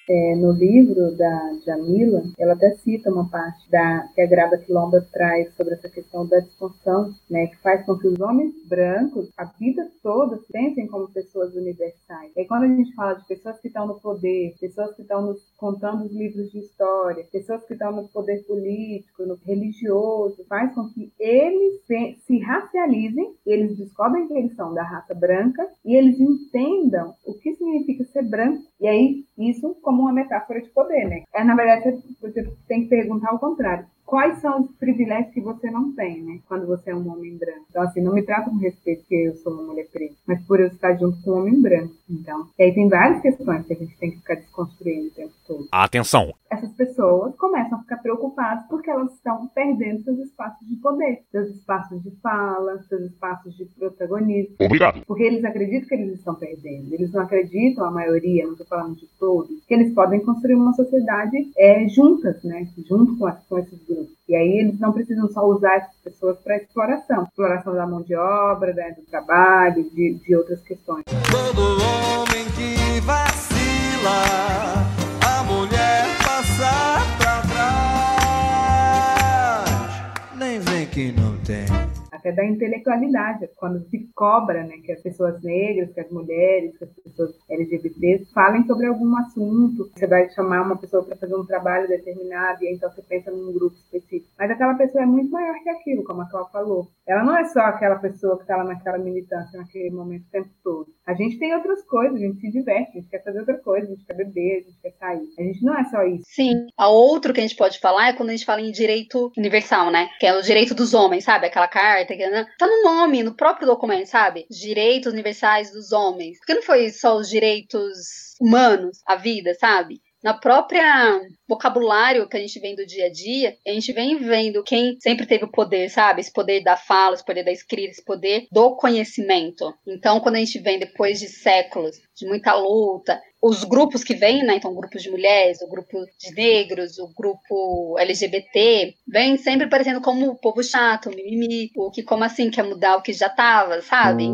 É, no livro da Jamila, ela até cita uma parte da, que a Grada Quilomba traz sobre essa questão da disfunção, né, que faz com que os homens brancos, a vida toda, se pensem como pessoas universais. E quando a gente fala de pessoas que estão no poder, pessoas que estão nos contando os livros de história, pessoas que estão no poder político, no religioso, faz com que eles se, se racializem, eles descobrem que eles são da raça branca e eles entendam o que significa ser branco. E aí, isso como uma metáfora de poder, né? É, na verdade, você tem que perguntar ao contrário quais são os privilégios que você não tem, né? Quando você é um homem branco. Então, assim, não me trata com respeito porque eu sou uma mulher preta, mas por eu estar junto com um homem branco. Então, e aí tem várias questões que a gente tem que ficar desconstruindo o tempo todo. Atenção! Essas pessoas começam a ficar preocupadas porque elas estão perdendo seus espaços de poder, seus espaços de fala, seus espaços de protagonismo. Obrigado. Porque eles acreditam que eles estão perdendo. Eles não acreditam, a maioria, não estou falando de todos, que eles podem construir uma sociedade é, juntas, né? Junto com, com esses grupos. E aí eles não precisam só usar essas pessoas para exploração. Exploração da mão de obra, né, do trabalho, de, de outras questões. Todo homem que vacila, a mulher passa trás. Nem que não tem até da intelectualidade, quando se cobra né, que as pessoas negras, que as mulheres, que as pessoas LGBTs falem sobre algum assunto. Você vai chamar uma pessoa para fazer um trabalho determinado e então você pensa num grupo específico. Mas aquela pessoa é muito maior que aquilo, como a Cláudia falou. Ela não é só aquela pessoa que está lá naquela militância, naquele momento o tempo todo. A gente tem outras coisas, a gente se diverte, a gente quer fazer outra coisa, a gente quer beber, a gente quer sair. A gente não é só isso. Sim. A outro que a gente pode falar é quando a gente fala em direito universal, né? Que é o direito dos homens, sabe? Aquela carta né? tá no nome, no próprio documento, sabe? Direitos universais dos homens. Porque não foi só os direitos humanos, a vida, sabe? Na própria vocabulário que a gente vem do dia a dia, a gente vem vendo quem sempre teve o poder, sabe? Esse poder da fala, esse poder da escrita, esse poder do conhecimento. Então, quando a gente vem depois de séculos de muita luta, os grupos que vêm, né? Então, grupos de mulheres, o grupo de negros, o grupo LGBT, vem sempre parecendo como o povo chato, o mimimi, o que como assim quer mudar o que já tava, sabe?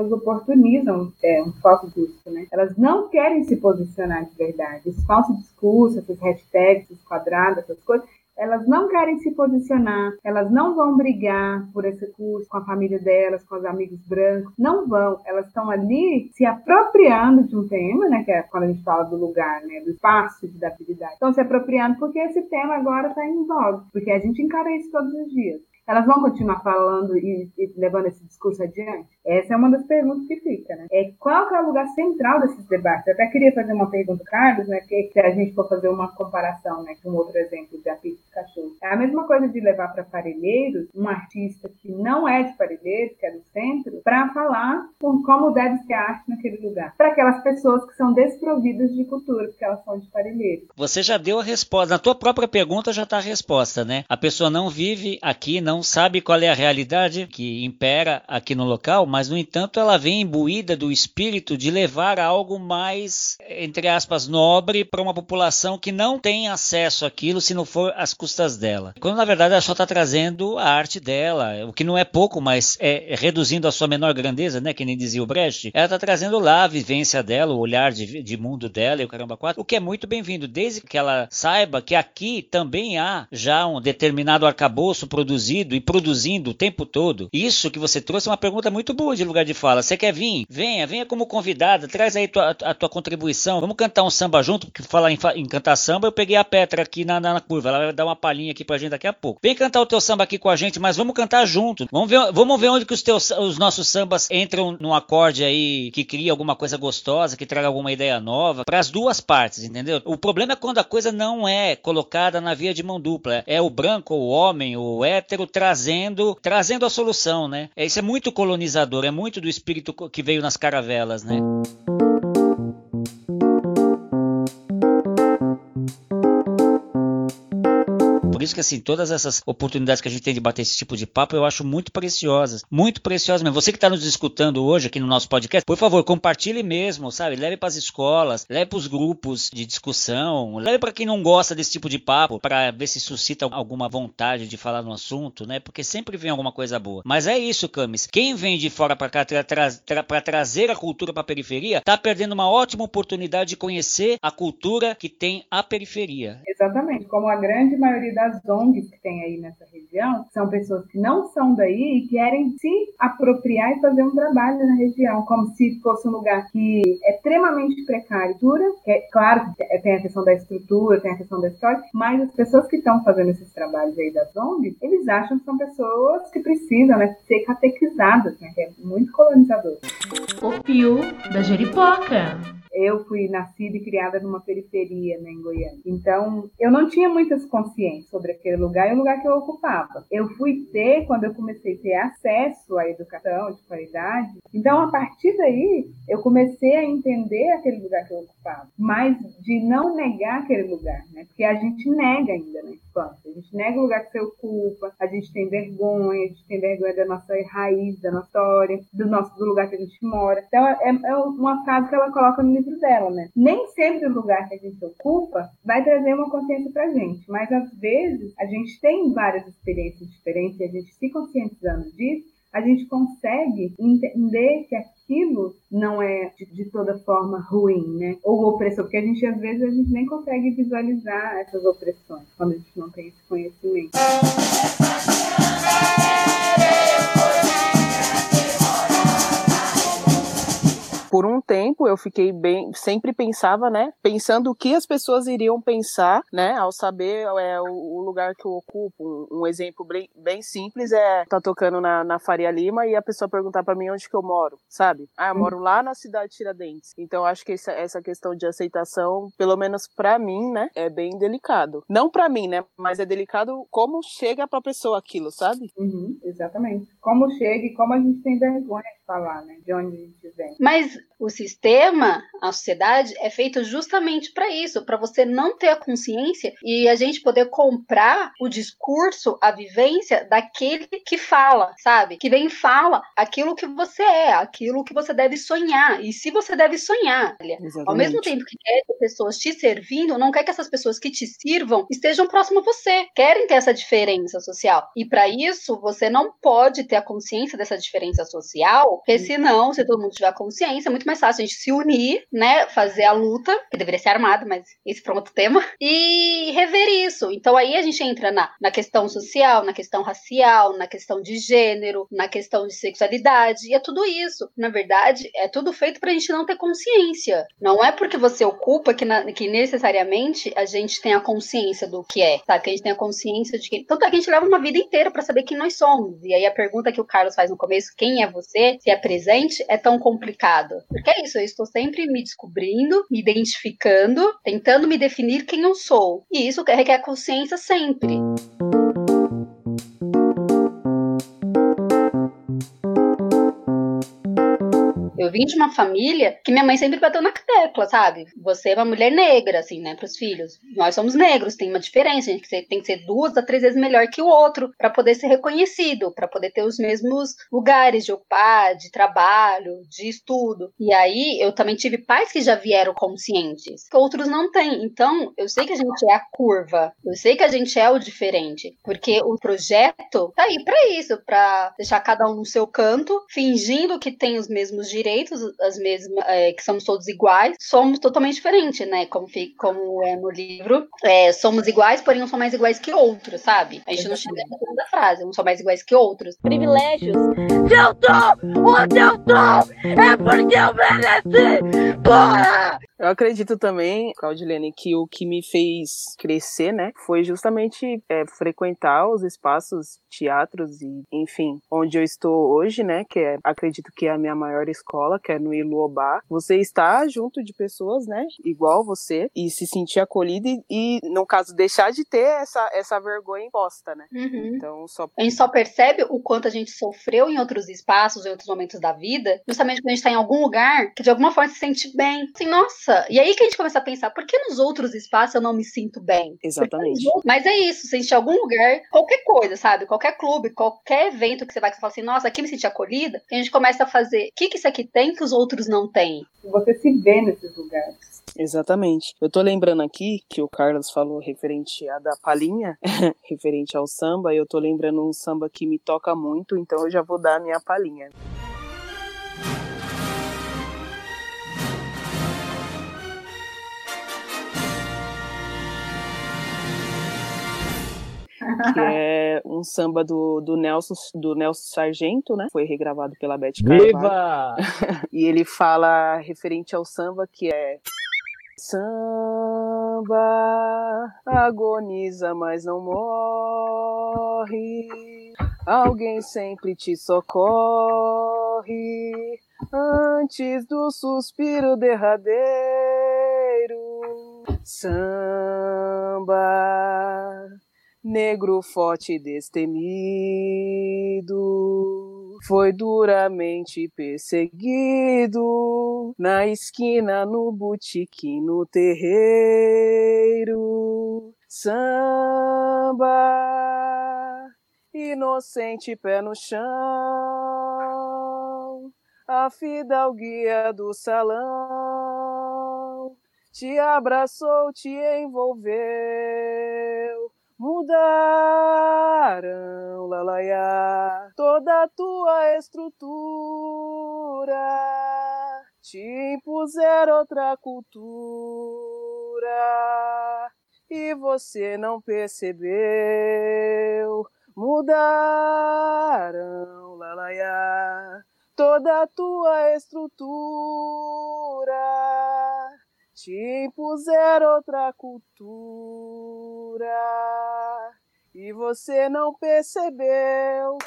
Pessoas oportunizam é, um falso discurso, né? Elas não querem se posicionar de verdade. Esse falso discurso, essas hashtags, esses quadrados, essas coisas, elas não querem se posicionar, elas não vão brigar por esse curso com a família delas, com os amigos brancos, não vão. Elas estão ali se apropriando de um tema, né, que é quando a gente fala do lugar, né, do espaço de datividade. Estão se apropriando porque esse tema agora está em voga, porque a gente encara isso todos os dias elas vão continuar falando e, e, levando esse discurso adiante? Essa é uma das perguntas que fica, né? É qual que é o lugar central desses debates? Eu até queria fazer uma pergunta, Carlos, né? Que, se a gente for fazer uma comparação, né, com outro exemplo de apito de cachorro. É a mesma coisa de levar para Parelheiros um artista que não é de Parelheiros, que é do centro, para falar com como deve ser a arte naquele lugar. Para aquelas pessoas que são desprovidas de cultura, porque elas são de Parelheiros. Você já deu a resposta. Na tua própria pergunta já está a resposta, né? A pessoa não vive aqui, não sabe qual é a realidade que impera aqui no local, mas no entanto ela vem imbuída do espírito de levar algo mais, entre aspas, nobre para uma população que não tem acesso àquilo se não for às custas dela. Quando na verdade ela só está trazendo a arte dela, o que não é pouco, mas é, reduzindo a sua menor grandeza, né? Que nem dizia o Brecht, ela está trazendo lá a vivência dela, o olhar de, de mundo dela e o caramba quatro, o que é muito bem-vindo, desde que ela saiba que aqui também há já um determinado arcabouço produzido e produzindo o tempo todo. Isso que você trouxe é uma pergunta muito boa de lugar de fala. Você quer vir? Venha, venha como convidada, traz aí tua, a tua contribuição. Vamos cantar um samba junto, porque falar em, em, cantar samba, eu peguei a Petra aqui na, na, na, curva. Ela vai dar uma palhinha aqui pra gente daqui a pouco. Vem cantar o teu samba aqui com a gente, mas vamos cantar junto. Vamos ver, vamos ver onde que os, teus, os nossos sambas entram num acorde aí que cria alguma coisa gostosa, que traga alguma ideia nova, para as duas partes, entendeu? O problema é quando a coisa não é colocada na via de mão dupla. É o branco, o homem, o hétero trazendo, trazendo a solução, né? É, isso é muito colonizador, é muito do espírito que veio nas caravelas, né? Isso que assim, todas essas oportunidades que a gente tem de bater esse tipo de papo, eu acho muito preciosas. Muito preciosas mesmo. Você que está nos escutando hoje aqui no nosso podcast, por favor, compartilhe mesmo, sabe? Leve para as escolas, leve para os grupos de discussão, leve para quem não gosta desse tipo de papo, para ver se suscita alguma vontade de falar no assunto, né? Porque sempre vem alguma coisa boa. Mas é isso, Camis. Quem vem de fora para cá tra tra tra para trazer a cultura para a periferia, tá perdendo uma ótima oportunidade de conhecer a cultura que tem a periferia. Exatamente. Como a grande maioria das as ONGs que tem aí nessa região são pessoas que não são daí e querem se apropriar e fazer um trabalho na região, como se fosse um lugar que é extremamente precário. Que é, claro que tem a questão da estrutura, tem a questão da história, mas as pessoas que estão fazendo esses trabalhos aí das ONGs, eles acham que são pessoas que precisam né, ser catequizadas, né, que é muito colonizador. O Pio da Jeripoca. Eu fui nascida e criada numa periferia, né, em Goiânia. Então, eu não tinha muitas consciências sobre aquele lugar e o lugar que eu ocupava. Eu fui ter quando eu comecei a ter acesso à educação de qualidade. Então, a partir daí, eu comecei a entender aquele lugar que eu ocupava, mas de não negar aquele lugar, né? Porque a gente nega ainda na infância. A gente nega o lugar que você ocupa, a gente tem vergonha, a gente tem vergonha da nossa raiz, da nossa história, do nosso do lugar que a gente mora. Então, é, é uma frase que ela coloca no livro dela, né? Nem sempre o lugar que a gente ocupa vai trazer uma consciência pra gente, mas às vezes a gente tem várias experiências diferentes e a gente se conscientizando disso, a gente consegue entender que aquilo não é de, de, toda forma ruim, né? Ou opressor, porque a gente às vezes a gente nem consegue visualizar essas opressões quando a gente não tem esse conhecimento. Por um tempo eu fiquei bem, sempre pensava, né, pensando o que as pessoas iriam pensar, né, ao saber é, o, lugar que eu ocupo. Um, um exemplo bem, bem, simples é tá tocando na, na Faria Lima e a pessoa perguntar para mim onde que eu moro, sabe? Ah, eu moro lá na cidade de Tiradentes. Então acho que essa, essa questão de aceitação, pelo menos para mim, né, é bem delicado. Não para mim, né, mas é delicado como chega para pessoa aquilo, sabe? Uhum, exatamente. Como chega e como a gente tem vergonha de falar, né, de onde a gente vem. Mas o sistema, a sociedade, é feito justamente para isso, para você não ter a consciência e a gente poder comprar o discurso, a vivência daquele que fala, sabe? Que vem e fala aquilo que você é, aquilo que você deve sonhar. E se você deve sonhar, Exatamente. ao mesmo tempo que quer ter pessoas te servindo, não quer que essas pessoas que te sirvam estejam próximas a você, querem ter essa diferença social. E para isso, você não pode ter a consciência dessa diferença social, porque senão, se todo mundo tiver consciência, é muito mais fácil a gente se unir, né? Fazer a luta, que deveria ser armado, mas esse foi outro tema, e rever isso. Então aí a gente entra na, na questão social, na questão racial, na questão de gênero, na questão de sexualidade, e é tudo isso. Na verdade, é tudo feito pra gente não ter consciência. Não é porque você ocupa que, na, que necessariamente a gente tem a consciência do que é, sabe? Que a gente tem a consciência de que. Tanto é que a gente leva uma vida inteira para saber quem nós somos. E aí a pergunta que o Carlos faz no começo, quem é você, se é presente, é tão complicado. Porque é isso, eu estou sempre me descobrindo, me identificando, tentando me definir quem eu sou. E isso requer consciência sempre. Eu vim de uma família que minha mãe sempre bateu na tecla, sabe? Você é uma mulher negra, assim, né, pros filhos. Nós somos negros, tem uma diferença, a gente tem que ser duas a três vezes melhor que o outro para poder ser reconhecido, para poder ter os mesmos lugares de ocupar, de trabalho, de estudo. E aí eu também tive pais que já vieram conscientes, que outros não têm. Então, eu sei que a gente é a curva, eu sei que a gente é o diferente, porque o projeto tá aí para isso, para deixar cada um no seu canto, fingindo que tem os mesmos direitos as mesmas, é, que somos todos iguais, somos totalmente diferentes, né? Como, como é no livro, é, somos iguais, porém não somos mais iguais que outros, sabe? A gente não chega na segunda frase, não somos mais iguais que outros. Privilégios. Se eu tô onde eu tô, é porque eu mereci! Porra! Eu acredito também, Claudilene, que o que me fez crescer, né, foi justamente é, frequentar os espaços, teatros e, enfim, onde eu estou hoje, né, que é, acredito que é a minha maior escola, que é no Iluobá. Você está junto de pessoas, né, igual você, e se sentir acolhido e, e no caso, deixar de ter essa, essa vergonha imposta, né. Uhum. Então, só... A gente só percebe o quanto a gente sofreu em outros espaços, em outros momentos da vida, justamente quando a gente está em algum lugar que de alguma forma se sente bem. Assim, nossa, e aí que a gente começa a pensar, por que nos outros espaços eu não me sinto bem? Exatamente. Mas é isso, se em algum lugar, qualquer coisa, sabe? Qualquer clube, qualquer evento que você vai, que você fala assim, nossa, aqui me senti acolhida, a gente começa a fazer, o que, que isso aqui tem que os outros não têm? Você se vê nesses lugares. Exatamente. Eu tô lembrando aqui que o Carlos falou referente a da palhinha, referente ao samba, e eu tô lembrando um samba que me toca muito, então eu já vou dar a minha palhinha. Que é um samba do, do Nelson do Nelson Sargento, né? Foi regravado pela Beth Carvalho. Viva! e ele fala referente ao samba que é Samba agoniza, mas não morre. Alguém sempre te socorre antes do suspiro derradeiro. Samba negro forte e destemido, foi duramente perseguido. Na esquina, no botequim, no terreiro. Samba, inocente pé no chão, a fidalguia do salão. Te abraçou, te envolveu mudaram, lalaiá, toda a tua estrutura, te impuseram outra cultura e você não percebeu. Mudaram, lalaiá, toda a tua estrutura te impuseram outra cultura e você não percebeu.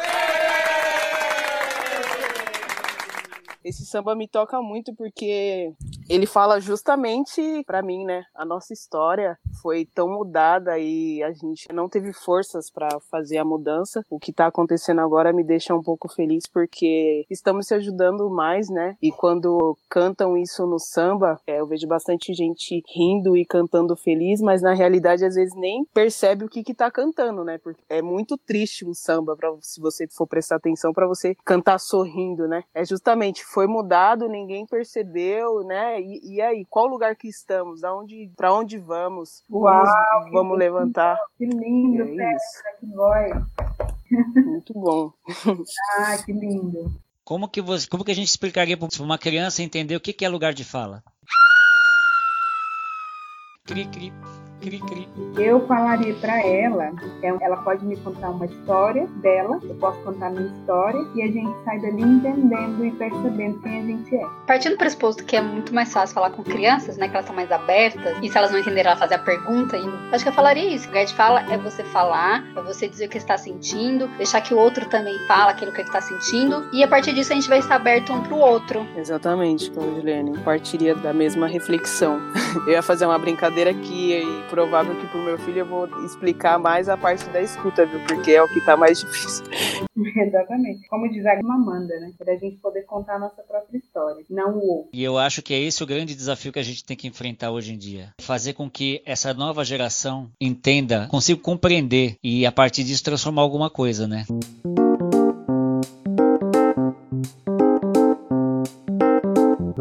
Esse samba me toca muito porque ele fala justamente para mim, né? A nossa história foi tão mudada e a gente não teve forças para fazer a mudança. O que tá acontecendo agora me deixa um pouco feliz porque estamos se ajudando mais, né? E quando cantam isso no samba, é, eu vejo bastante gente rindo e cantando feliz, mas na realidade às vezes nem percebe o que que tá cantando, né? Porque é muito triste um samba se você for prestar atenção para você cantar sorrindo, né? É justamente foi mudado, ninguém percebeu, né? E, e aí, qual lugar que estamos? Aonde, para onde vamos? Uau, vamos, vamos levantar. Que lindo, é que voz. Muito bom. Ah, que lindo. Como que, você, como que a gente explicaria para uma criança entender o que, que é lugar de fala? Cri, cri, cri, cri. Eu falaria para ela, é, ela pode me contar uma história dela, eu posso contar a minha história e a gente sai dali entendendo e percebendo quem a gente é. Partindo do pressuposto que é muito mais fácil falar com crianças, né? Que elas são mais abertas. E se elas não entenderem, ela fazer a pergunta. E acho que eu falaria isso. O lugar de fala é você falar, é você dizer o que está sentindo, deixar que o outro também fala aquilo que ele está sentindo. E a partir disso a gente vai estar aberto um pro outro. Exatamente, Claudilene. Partiria da mesma reflexão. Eu ia fazer uma brincadeira aqui e provável que pro meu filho eu vou explicar mais a parte da escuta, viu? Porque é o que tá mais difícil. Exatamente. Como diz a Amanda, né? Para a gente poder contar a nossa própria história, não o outro. E eu acho que é esse o grande desafio que a gente tem que enfrentar hoje em dia. Fazer com que essa nova geração entenda, consiga compreender e a partir disso transformar alguma coisa, né?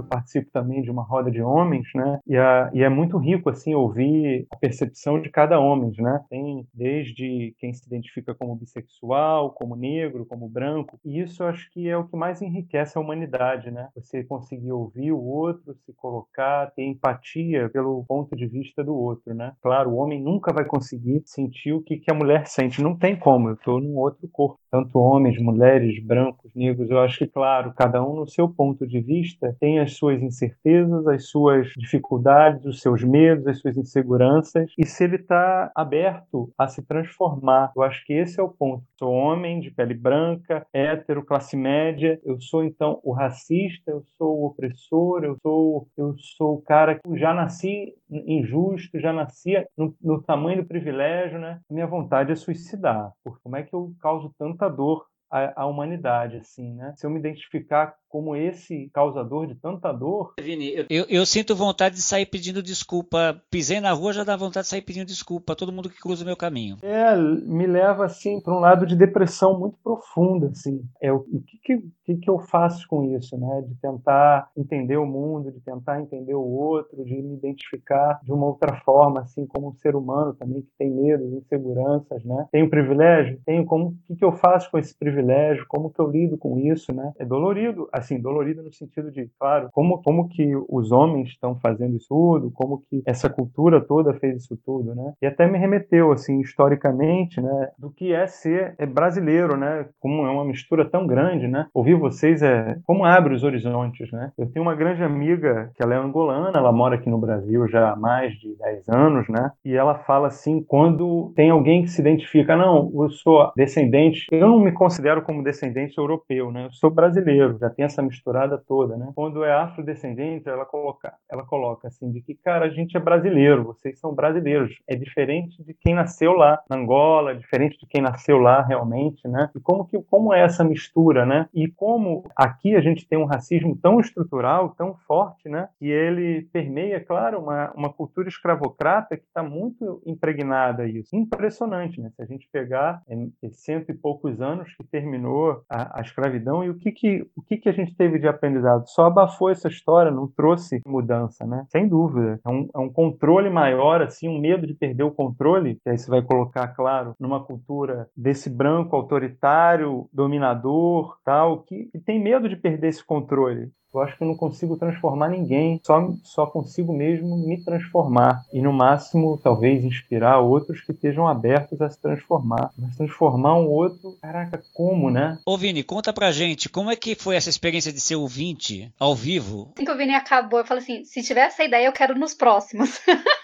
Eu participo também de uma roda de homens, né? E, a- e é muito rico assim ouvir a percepção de cada homem, né? Tem desde quem se identifica como bissexual, como negro, como branco. E isso eu acho que é o que mais enriquece a humanidade, né? Você conseguir ouvir o outro, se colocar, ter empatia pelo ponto de vista do outro, né? Claro, o homem nunca vai conseguir sentir o que, que a mulher sente. Não tem como. Eu estou num outro corpo. Tanto homens, mulheres, brancos, negros. Eu acho que, claro, cada um no seu ponto de vista tem as suas incertezas, as suas dificuldades, os seus medos, as suas inseguranças. E se ele está aberto a se transformar, eu acho que esse é o ponto. Sou homem de pele branca, hétero, classe média. Eu sou então o racista, eu sou o opressor, eu sou eu sou o cara que já nasci injusto, já nasci no, no tamanho do privilégio, né? Minha vontade é suicidar. Porque como é que eu causo tanta dor à, à humanidade, assim, né? Se eu me identificar como esse causador de tanta dor, Vini, eu, eu- eu sinto vontade de sair pedindo desculpa. Pisei na rua, já dá vontade de sair pedindo desculpa a todo mundo que cruza o meu caminho. é, me leva assim para um lado de depressão muito profunda, assim. É o, que, que, que que eu faço com isso, né? De tentar entender o mundo, de tentar entender o outro, de me identificar de uma outra forma, assim, como um ser humano também que tem medos, inseguranças, né? Tenho privilégio, tenho como o que, que eu faço com esse privilégio, como que eu lido com isso, né? É dolorido, assim, dolorido no sentido de, claro, como como que os homens estão fazendo isso tudo, como que essa cultura toda fez isso tudo, né? E até me remeteu, assim, historicamente, né, do que é ser é brasileiro, né? Como é uma mistura tão grande, né? Ouvir vocês é como abre os horizontes, né? Eu tenho uma grande amiga que ela é angolana, ela mora aqui no Brasil já há mais de 10 anos, né? E ela fala assim, quando tem alguém que se identifica, não, eu sou descendente, eu não me considero como descendente europeu, né? Eu sou brasileiro, já tem essa misturada toda, né? Quando é afrodescendente, ela coloca, ela coloca assim, de que, cara, a gente é brasileiro, vocês são brasileiros. É diferente de quem nasceu lá na Angola, é diferente de quem nasceu lá realmente, né? E como que como é essa mistura, né? E como aqui a gente tem um racismo tão estrutural, tão forte, né? E ele permeia, claro, uma, uma cultura escravocrata que está muito impregnada isso. Impressionante, né? Se a gente pegar é, é cento e poucos anos que terminou a, a escravidão e o que que o que que a gente teve de aprendizado? Só abafou essa história, não trouxe mudança, né? Sem dúvida. É um, é um controle maior, assim, um medo de perder o controle, que aí você vai colocar, claro, numa cultura desse branco autoritário, dominador, tal, que, que tem medo de perder esse controle. Eu acho que eu não consigo transformar ninguém, só, só consigo mesmo me transformar. E no máximo, talvez, inspirar outros que estejam abertos a se transformar. Mas transformar um outro, caraca, como, né? Ô Vini, conta pra gente, como é que foi essa experiência de ser ouvinte ao vivo? Assim que o Vini acabou, eu falei assim: se tiver essa ideia, eu quero nos próximos.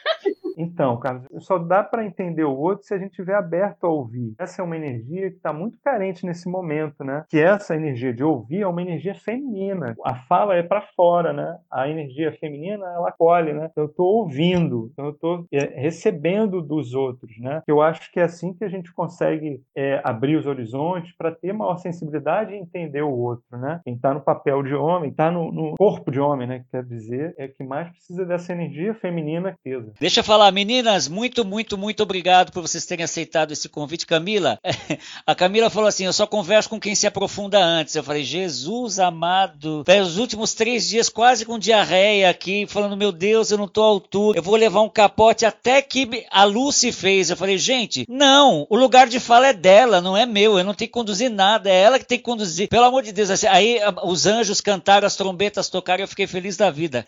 Então, Carlos, só dá para entender o outro se a gente estiver aberto a ouvir. Essa é uma energia que está muito carente nesse momento, né? Que essa energia de ouvir é uma energia feminina. A fala é para fora, né? A energia feminina, ela colhe, né? Então, eu estou ouvindo, eu estou é, recebendo dos outros, né? Eu acho que é assim que a gente consegue é, abrir os horizontes para ter maior sensibilidade e entender o outro, né? Quem está no papel de homem, está no, no, corpo de homem, né? Quer dizer, é que mais precisa dessa energia feminina acesa. Deixa eu falar, meninas, muito, muito, muito obrigado por vocês terem aceitado esse convite. Camila, a Camila falou assim: eu só converso com quem se aprofunda antes. Eu falei, Jesus amado, os últimos três dias quase com diarreia aqui, falando, meu Deus, eu não tô à altura, eu vou levar um capote até que a Lucy fez. Eu falei, gente, não, o lugar de fala é dela, não é meu, eu não tenho que conduzir nada, é ela que tem que conduzir. Pelo amor de Deus, assim, aí os anjos cantaram, as trombetas tocaram, eu fiquei feliz da vida.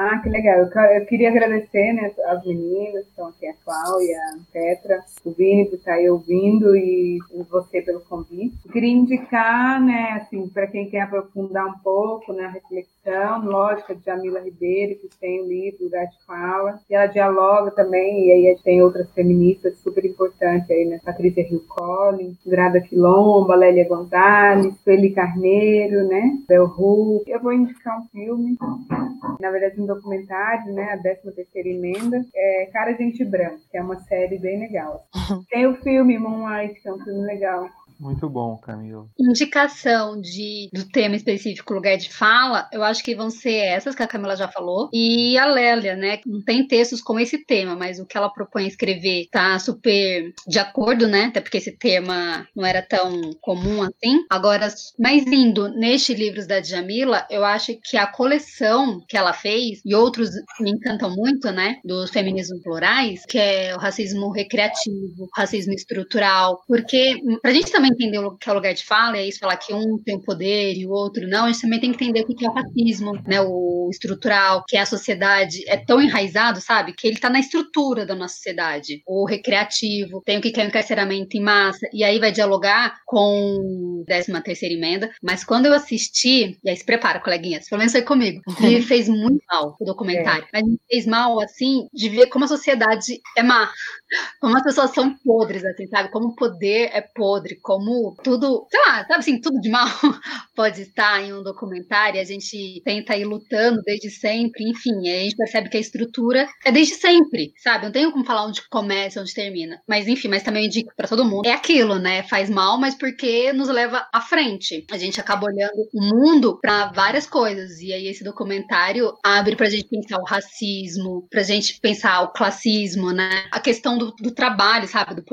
Ah, que legal. Eu, queria agradecer né, as meninas, que estão aqui, a Cláudia, a Petra, o Vini por estar aí ouvindo e você pelo convite. Queria indicar, né, assim, para quem quer aprofundar um pouco na né, reflexão, lógica de Jamila Ribeiro, que tem o livro Lugar de Fala, e ela dialoga também, e aí tem outras feministas super importantes aí, né, Patrícia Rio Collins, Grada Quilomba, Lélia Gonzalez, Sueli Carneiro, né, Bel Ru. Eu vou indicar um filme, na verdade um documentário, né, a 13 terceira emenda, é Cara Gente Branca, que é uma série bem legal. Tem o filme Moonlight, que é um filme legal. Muito bom, Camila. Indicação de, do tema específico, lugar de fala, eu acho que vão ser essas que a Camila já falou. E a Lélia, né? Não tem textos com esse tema, mas o que ela propõe escrever tá super de acordo, né? Até porque esse tema não era tão comum assim. Agora, mais indo neste livros da Djamila, eu acho que a coleção que ela fez, e outros me encantam muito, né? Dos feminismos plurais, que é o racismo recreativo, racismo estrutural, porque pra gente também entender o que é o lugar de fala, e é isso falar que um tem o poder e o outro não, a gente também tem que entender o que é o racismo, né, o estrutural, que é a sociedade é tão enraizado, sabe, que ele está na estrutura da nossa sociedade. O recreativo, tem o que é o encarceramento em massa, e aí vai dialogar com 13 terceira emenda, mas quando eu assisti, e aí se prepara, coleguinhas, pelo menos foi comigo, me fez muito mal o documentário, é. mas me fez mal, assim, de ver como a sociedade é má, como as pessoas são podres, assim, sabe, como o poder é podre, como como tudo, sei lá, sabe assim, tudo de mal pode estar em um documentário, a gente tenta ir lutando desde sempre, enfim, a gente percebe que a estrutura é desde sempre, sabe? Não tenho como falar onde começa, onde termina. Mas enfim, mas também eu indico para todo mundo. É aquilo, né? Faz mal, mas porque nos leva à frente. A gente acaba olhando o mundo para várias coisas. E aí esse documentário abre pra gente pensar o racismo, pra gente pensar o classismo, né? A questão do, do trabalho, sabe? Do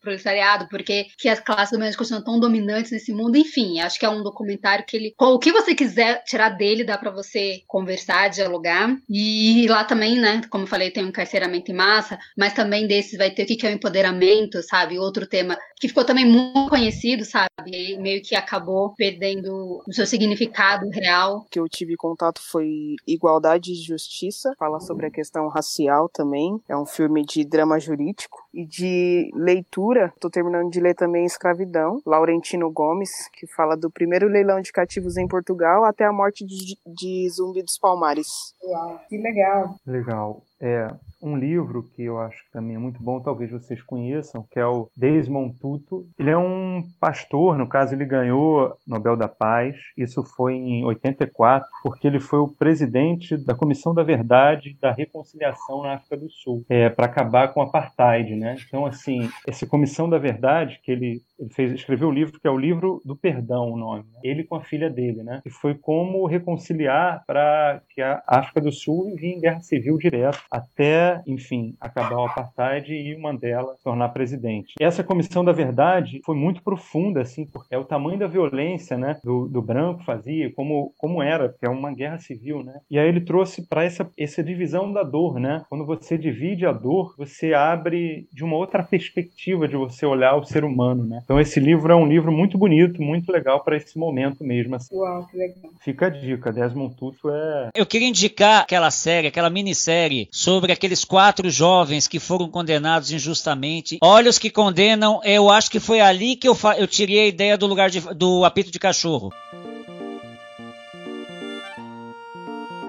proletariado, porque que as classes dominantes continuam tão dominantes nesse mundo. Enfim, acho que é um documentário que ele. O que você quiser tirar dele, dá para você conversar, dialogar. E lá também, né? Como eu falei, tem um encarceramento em massa, mas também desses vai ter o que é o empoderamento, sabe? Outro tema que ficou também muito conhecido, sabe? E meio que acabou perdendo o seu significado real. que eu tive contato foi Igualdade e Justiça, fala sobre a questão racial também. É um filme de drama jurídico e de leitura. Tô terminando de ler também Escravidão, Laurentino Gomes, que fala do primeiro leilão de cativos em Portugal até a morte de, de Zumbi dos Palmares. Uau, que legal. Legal. É, um livro que eu acho que também é muito bom, talvez vocês conheçam, que é o Desmond Tutu. Ele é um pastor, no caso ele ganhou Nobel da Paz, isso foi em 84, porque ele foi o presidente da Comissão da Verdade e da Reconciliação na África do Sul, é, para acabar com o apartheid, né? Então, assim, essa Comissão da Verdade, que ele, ele fez, escreveu o livro, que é o livro do perdão, o nome, né? ele com a filha dele, né? E foi como reconciliar para que a África do Sul vivia em guerra civil direto até enfim, acabar o apartheid e o Mandela se tornar presidente. E essa comissão da verdade foi muito profunda, assim, porque é o tamanho da violência, né, do, do branco fazia, como, como era, porque é uma guerra civil, né? E aí ele trouxe para essa, essa divisão da dor, né? Quando você divide a dor, você abre de uma outra perspectiva de você olhar o ser humano, né? Então esse livro é um livro muito bonito, muito legal para esse momento mesmo. Assim. Uau, que legal. Fica a dica, Desmond Tutu é... Eu queria indicar aquela série, aquela minissérie sobre aqueles aqueles quatro jovens que foram condenados injustamente. Olha os que condenam, eu acho que foi ali que eu, eu tirei a ideia do lugar de, do apito de cachorro.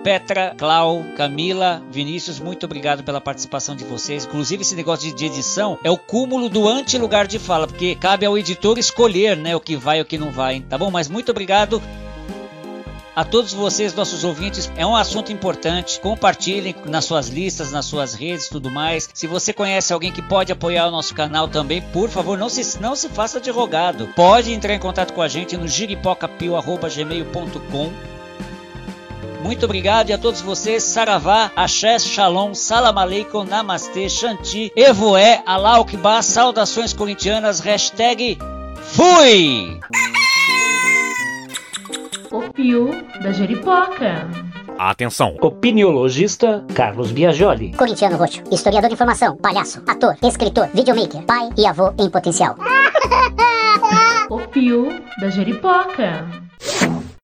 Petra, Clau, Camila, Vinícius, muito obrigado pela participação de vocês. Inclusive, esse negócio de edição é o cúmulo do anti-lugar de fala, porque cabe ao editor escolher né, o que vai e o que não vai. Tá bom? Mas muito obrigado. A todos vocês, nossos ouvintes, é um assunto importante. Compartilhem nas suas listas, nas suas redes, tudo mais. Se você conhece alguém que pode apoiar o nosso canal também, por favor, não se, não se faça de rogado. Pode entrar em contato com a gente no giripocapio.gmail.com muito obrigado e a todos vocês, Saravá, Axé, Shalom, Salam Aleikum, Namastê, Shanti, Evoé, Alaukba, saudações corintianas, hashtag FUI! O Pio da Jeripoca. Atenção! Opiniologista Carlos Biagioli. Corintiano roxo, historiador de informação, palhaço, ator, escritor, videomaker, pai e avô em potencial. O Pio da Jeripoca.